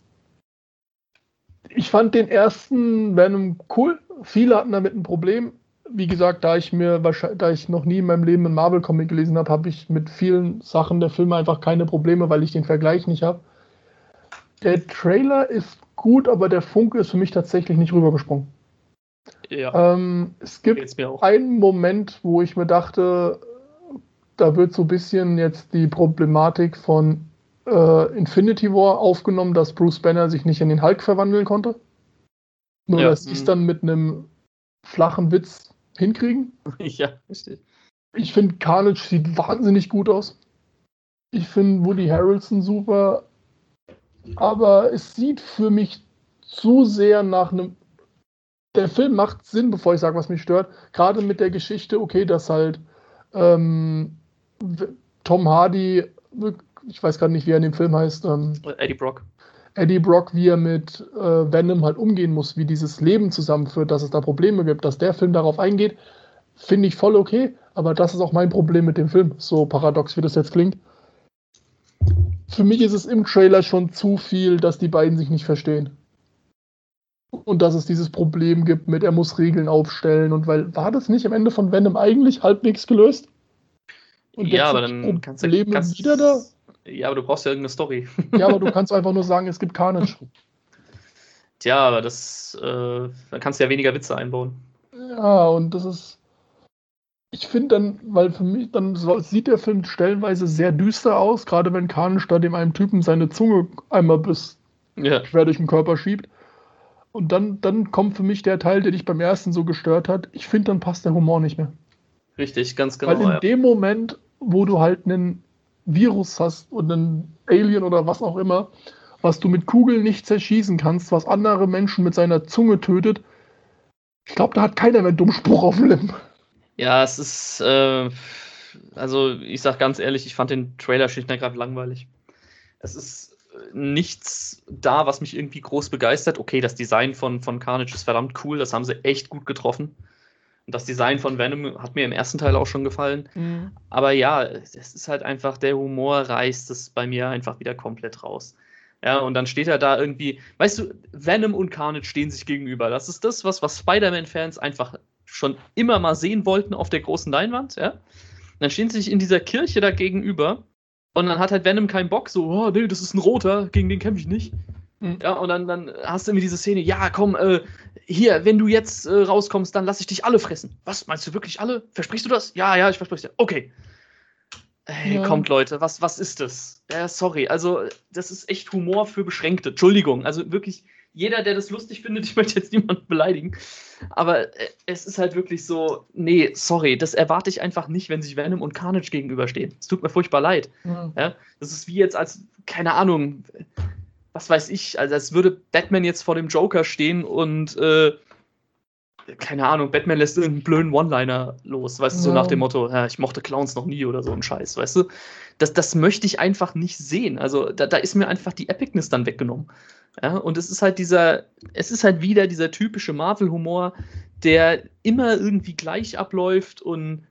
ich fand den ersten Venom cool. Viele hatten damit ein Problem. Wie gesagt, da ich mir da ich noch nie in meinem Leben einen Marvel-Comic gelesen habe, habe ich mit vielen Sachen der Filme einfach keine Probleme, weil ich den Vergleich nicht habe. Der Trailer ist gut, aber der Funke ist für mich tatsächlich nicht rübergesprungen. Ja. Ähm, es gibt einen Moment, wo ich mir dachte, da wird so ein bisschen jetzt die Problematik von äh, Infinity War aufgenommen, dass Bruce Banner sich nicht in den Hulk verwandeln konnte. Nur, ja. dass sie es mhm. dann mit einem flachen Witz hinkriegen. Ja, richtig. Ich finde, Carnage sieht wahnsinnig gut aus. Ich finde Woody Harrelson super. Aber es sieht für mich zu sehr nach einem. Der Film macht Sinn, bevor ich sage, was mich stört. Gerade mit der Geschichte, okay, dass halt ähm, Tom Hardy, ich weiß gerade nicht, wie er in dem Film heißt. Ähm, Eddie Brock. Eddie Brock, wie er mit äh, Venom halt umgehen muss, wie dieses Leben zusammenführt, dass es da Probleme gibt, dass der Film darauf eingeht, finde ich voll okay, aber das ist auch mein Problem mit dem Film, so paradox wie das jetzt klingt. Für mich ist es im Trailer schon zu viel, dass die beiden sich nicht verstehen. Und dass es dieses Problem gibt mit, er muss Regeln aufstellen und weil, war das nicht am Ende von Venom eigentlich halbwegs gelöst? Und ja, aber dann kannst du wieder da? Ja, aber du brauchst ja irgendeine Story. Ja, aber du kannst einfach nur sagen, es gibt Carnage. Tja, aber das, äh, da kannst du ja weniger Witze einbauen. Ja, und das ist. Ich finde dann, weil für mich, dann sieht der Film stellenweise sehr düster aus, gerade wenn Carnage da dem einen Typen seine Zunge einmal bis ja. quer durch den Körper schiebt. Und dann, dann kommt für mich der Teil, der dich beim ersten so gestört hat. Ich finde, dann passt der Humor nicht mehr. Richtig, ganz genau. Weil in ja. dem Moment, wo du halt einen Virus hast und einen Alien oder was auch immer, was du mit Kugeln nicht zerschießen kannst, was andere Menschen mit seiner Zunge tötet, ich glaube, da hat keiner mehr einen dummen Spruch auf dem Lippen. Ja, es ist, äh, also ich sag ganz ehrlich, ich fand den Trailer schlicht und ergreifend langweilig. Es ist nichts da, was mich irgendwie groß begeistert. Okay, das Design von, von Carnage ist verdammt cool, das haben sie echt gut getroffen. Und das Design von Venom hat mir im ersten Teil auch schon gefallen. Mhm. Aber ja, es ist halt einfach, der Humor reißt es bei mir einfach wieder komplett raus. Ja, und dann steht er da irgendwie, weißt du, Venom und Carnage stehen sich gegenüber. Das ist das, was, was Spider-Man-Fans einfach schon immer mal sehen wollten auf der großen Leinwand, ja. Und dann stehen sie sich in dieser Kirche da gegenüber und dann hat halt Venom keinen Bock, so, oh, nee, das ist ein roter, gegen den kämpfe ich nicht. Mhm. Ja, und dann, dann hast du irgendwie diese Szene, ja, komm, äh, hier, wenn du jetzt äh, rauskommst, dann lass ich dich alle fressen. Was, meinst du wirklich alle? Versprichst du das? Ja, ja, ich verspreche dir. Okay. Hey, ja. kommt, Leute, was, was ist das? Ja, sorry, also, das ist echt Humor für Beschränkte. Entschuldigung, also wirklich, jeder, der das lustig findet, ich möchte jetzt niemanden beleidigen, aber äh, es ist halt wirklich so, nee, sorry, das erwarte ich einfach nicht, wenn sich Venom und Carnage gegenüberstehen. Es tut mir furchtbar leid. Ja. ja. das ist wie jetzt als, keine Ahnung, was weiß ich, also als würde Batman jetzt vor dem Joker stehen und äh, keine Ahnung, Batman lässt irgendeinen blöden One-Liner los, weißt du, so nach dem Motto, ja, ich mochte Clowns noch nie oder so ein Scheiß, weißt du? Das, das möchte ich einfach nicht sehen. Also da, da ist mir einfach die Epicness dann weggenommen. Ja, und es ist halt dieser, es ist halt wieder dieser typische Marvel-Humor, der immer irgendwie gleich abläuft und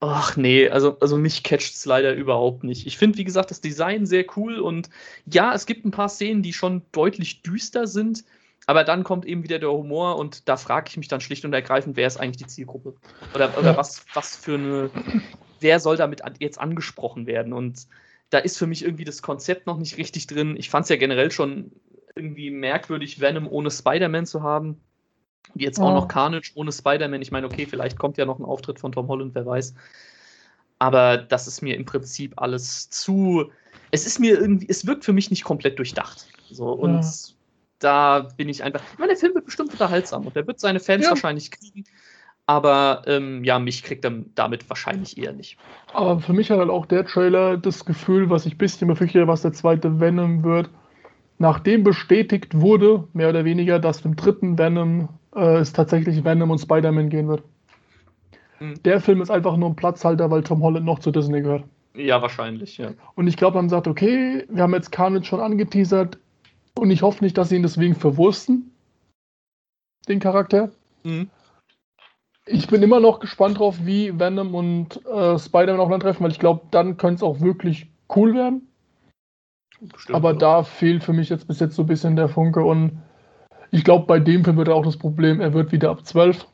Ach nee, also, also mich catcht es leider überhaupt nicht. Ich finde, wie gesagt, das Design sehr cool und ja, es gibt ein paar Szenen, die schon deutlich düster sind, aber dann kommt eben wieder der Humor und da frage ich mich dann schlicht und ergreifend, wer ist eigentlich die Zielgruppe? Oder, oder was, was für eine, wer soll damit jetzt angesprochen werden? Und da ist für mich irgendwie das Konzept noch nicht richtig drin. Ich fand es ja generell schon irgendwie merkwürdig, Venom ohne Spider-Man zu haben. Jetzt auch noch Carnage ohne Spider-Man. Ich meine, okay, vielleicht kommt ja noch ein Auftritt von Tom Holland, wer weiß. Aber das ist mir im Prinzip alles zu. Es ist mir irgendwie, es wirkt für mich nicht komplett durchdacht. So, und ja. da bin ich einfach. Ich meine, der Film wird bestimmt unterhaltsam und der wird seine Fans ja. wahrscheinlich kriegen. Aber ähm, ja, mich kriegt er damit wahrscheinlich eher nicht. Aber für mich hat halt auch der Trailer das Gefühl, was ich ein bisschen befürchte, was der zweite Venom wird. Nachdem bestätigt wurde, mehr oder weniger, dass im dritten Venom äh, es tatsächlich Venom und Spider-Man gehen wird. Mhm. Der Film ist einfach nur ein Platzhalter, weil Tom Holland noch zu Disney gehört. Ja, wahrscheinlich, ja. Und ich glaube, man sagt, okay, wir haben jetzt Carnage schon angeteasert und ich hoffe nicht, dass sie ihn deswegen verwursten, den Charakter. Mhm. Ich bin immer noch gespannt drauf, wie Venom und äh, Spider-Man aufeinander treffen, weil ich glaube, dann könnte es auch wirklich cool werden. Bestimmt, Aber ja. da fehlt für mich jetzt bis jetzt so ein bisschen der Funke und ich glaube, bei dem Film wird auch das Problem, er wird wieder ab 12.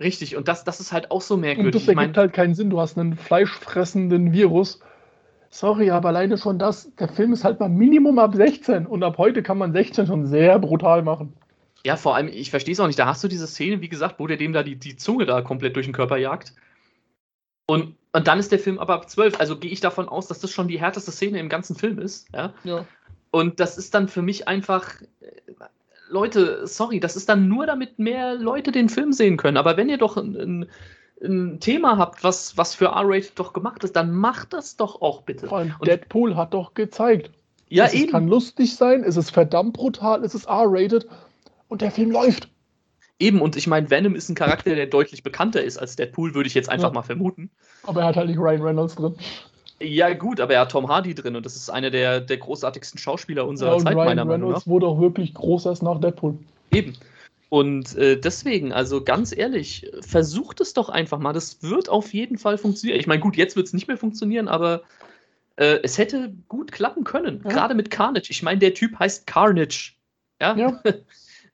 Richtig, und das, das ist halt auch so merkwürdig. Und das ergibt ich mein, halt keinen Sinn. Du hast einen fleischfressenden Virus. Sorry, aber alleine schon das, der Film ist halt mal Minimum ab 16 und ab heute kann man 16 schon sehr brutal machen. Ja, vor allem, ich verstehe es auch nicht. Da hast du diese Szene, wie gesagt, wo der dem da die, die Zunge da komplett durch den Körper jagt. Und, und dann ist der Film aber ab 12. Also gehe ich davon aus, dass das schon die härteste Szene im ganzen Film ist. Ja. Ja. Und das ist dann für mich einfach. äh, Leute, sorry, das ist dann nur, damit mehr Leute den Film sehen können. Aber wenn ihr doch ein, ein, ein Thema habt, was, was für R-Rated doch gemacht ist, dann macht das doch auch bitte. Vor allem Und- Deadpool hat doch gezeigt. Ja, es ist, kann eben. lustig sein, es ist verdammt brutal, es ist R-rated und der Film läuft. Eben, und ich meine, Venom ist ein Charakter, der deutlich bekannter ist als Deadpool, würde ich jetzt einfach Ja. mal vermuten. Aber er hat halt nicht Ryan Reynolds drin. Ja, gut, aber er hat Tom Hardy drin und das ist einer der, der großartigsten Schauspieler Ja, unserer und Zeit, Ryan meiner Meinung nach. Reynolds wurde auch wirklich groß erst nach Deadpool. Eben. Und äh, deswegen, also ganz ehrlich, versucht es doch einfach mal. Das wird auf jeden Fall funktionieren. Ich meine, gut, jetzt wird es nicht mehr funktionieren, aber äh, es hätte gut klappen können. Ja. Gerade mit Carnage. Ich meine, der Typ heißt Carnage. Ja. Ja.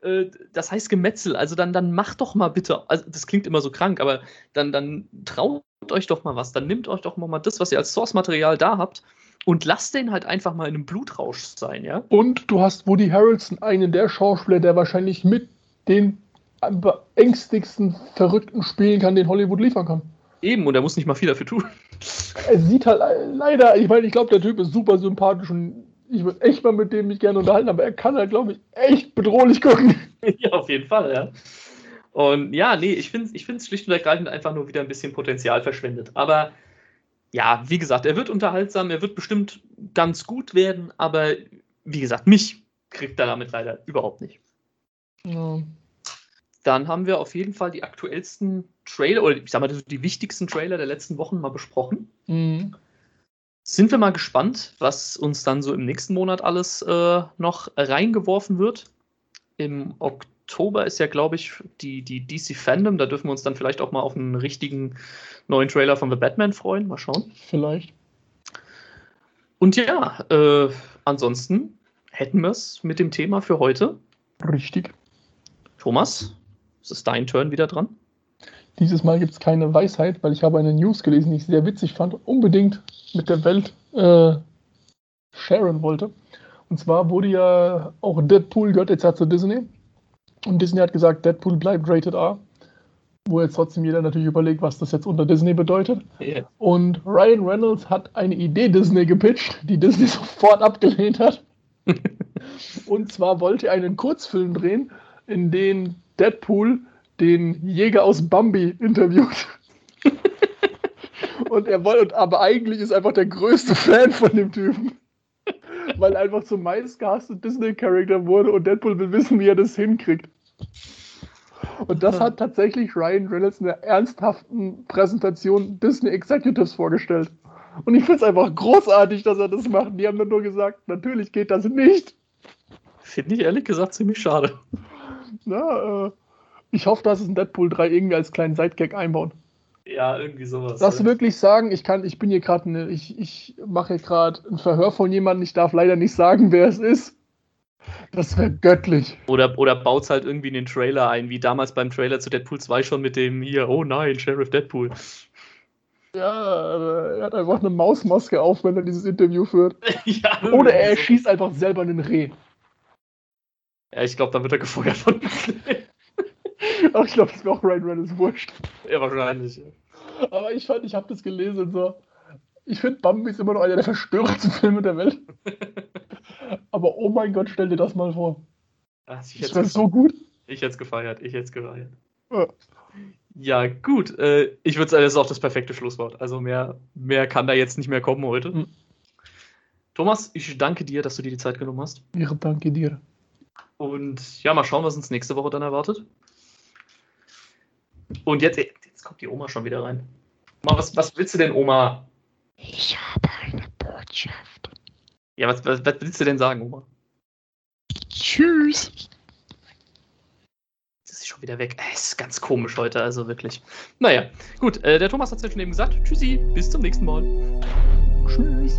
Äh, das heißt Gemetzel. Also dann, dann macht doch mal bitte. Also das klingt immer so krank, aber dann, dann traut euch doch mal was. Dann nehmt euch doch mal das, was ihr als Source-Material da habt. Und lasst den halt einfach mal in einem Blutrausch sein, ja? Und du hast Woody Harrelson, einen der Schauspieler, der wahrscheinlich mit den beängstigsten Verrückten spielen kann, den Hollywood liefern kann. Eben, und er muss nicht mal viel dafür tun. Er sieht halt leider, ich meine, ich glaube, der Typ ist super sympathisch und ich würde echt mal mit dem mich gerne unterhalten, aber er kann halt, glaube ich, echt bedrohlich gucken. Ja, auf jeden Fall, ja. Und ja, nee, ich finde es ich find's schlicht und ergreifend einfach nur wieder ein bisschen Potenzial verschwendet. Aber ja, wie gesagt, er wird unterhaltsam, er wird bestimmt ganz gut werden, aber wie gesagt, mich kriegt er damit leider überhaupt nicht. Ja. Dann haben wir auf jeden Fall die aktuellsten Trailer, oder ich sag mal, die wichtigsten Trailer der letzten Wochen mal besprochen. Mhm. Sind wir mal gespannt, was uns dann so im nächsten Monat alles äh, noch reingeworfen wird. Im Oktober ist ja, glaube ich, die, die DC Fandom. Da dürfen wir uns dann vielleicht auch mal auf einen richtigen neuen Trailer von The Batman freuen. Mal schauen. Vielleicht. Und ja, äh, ansonsten hätten wir es mit dem Thema für heute. Richtig. Thomas, es ist dein Turn wieder dran. Dieses Mal gibt es keine Weisheit, weil ich habe eine News gelesen, die ich sehr witzig fand, unbedingt mit der Welt äh, sharen wollte. Und zwar wurde ja auch Deadpool gehört jetzt ja zu Disney. Und Disney hat gesagt, Deadpool bleibt rated R. Wo jetzt trotzdem jeder natürlich überlegt, was das jetzt unter Disney bedeutet. Ja. Und Ryan Reynolds hat eine Idee Disney gepitcht, die Disney sofort abgelehnt hat. Und zwar wollte er einen Kurzfilm drehen, in dem Deadpool den Jäger aus Bambi interviewt. Und er wollte, aber eigentlich ist einfach der größte Fan von dem Typen. Weil er einfach zum meistgehassten Disney-Charakter wurde und Deadpool will wissen, wie er das hinkriegt. Und das hat tatsächlich Ryan Reynolds in einer ernsthaften Präsentation Disney Executives vorgestellt. Und ich finde es einfach großartig, dass er das macht. Die haben dann nur gesagt, natürlich geht das nicht. Finde ich ehrlich gesagt ziemlich schade. Na, äh, ich hoffe, dass es in Deadpool 3 irgendwie als kleinen Sidegag einbauen. Ja, irgendwie sowas. Dass sie wirklich sagen, ich kann, ich bin hier gerade, ne, ich, ich mache hier gerade ein Verhör von jemandem, ich darf leider nicht sagen, wer es ist. Das wäre göttlich. Oder, oder baut es halt irgendwie in den Trailer ein, wie damals beim Trailer zu Deadpool 2 schon mit dem hier, oh nein, Sheriff Deadpool. Ja, er hat einfach eine Mausmaske auf, wenn er dieses Interview führt. ja, Oder er schießt einfach selber einen Reh. Ja, ich glaube, dann wird er gefeuert von Aber ich glaube, das wäre auch Ryan Reynolds wurscht. Ja, wahrscheinlich. Aber ich fand, ich habe das gelesen so. Ich finde, Bambi ist immer noch einer der verstörendsten Filme der Welt. Aber oh mein Gott, stell dir das mal vor. Ah, ich Das hätte wäre es so gut. ich hätt's gefeiert. Ich hätte es gefeiert. Ja. Ja, gut. Äh, ich würde sagen, das ist auch das perfekte Schlusswort. Also mehr, mehr kann da jetzt nicht mehr kommen heute. Mhm. Thomas, ich danke dir, dass du dir die Zeit genommen hast. Ich danke dir. Und ja, mal schauen, was uns nächste Woche dann erwartet. Und jetzt, jetzt kommt die Oma schon wieder rein. Oma, was, was willst du denn, Oma? Ich habe eine Botschaft. Ja, was, was, was willst du denn sagen, Oma? Tschüss. Jetzt ist sie schon wieder weg. Es ist ganz komisch heute, also wirklich. Naja, gut, äh, der Thomas hat es ja schon eben gesagt. Tschüssi, bis zum nächsten Mal. Tschüss.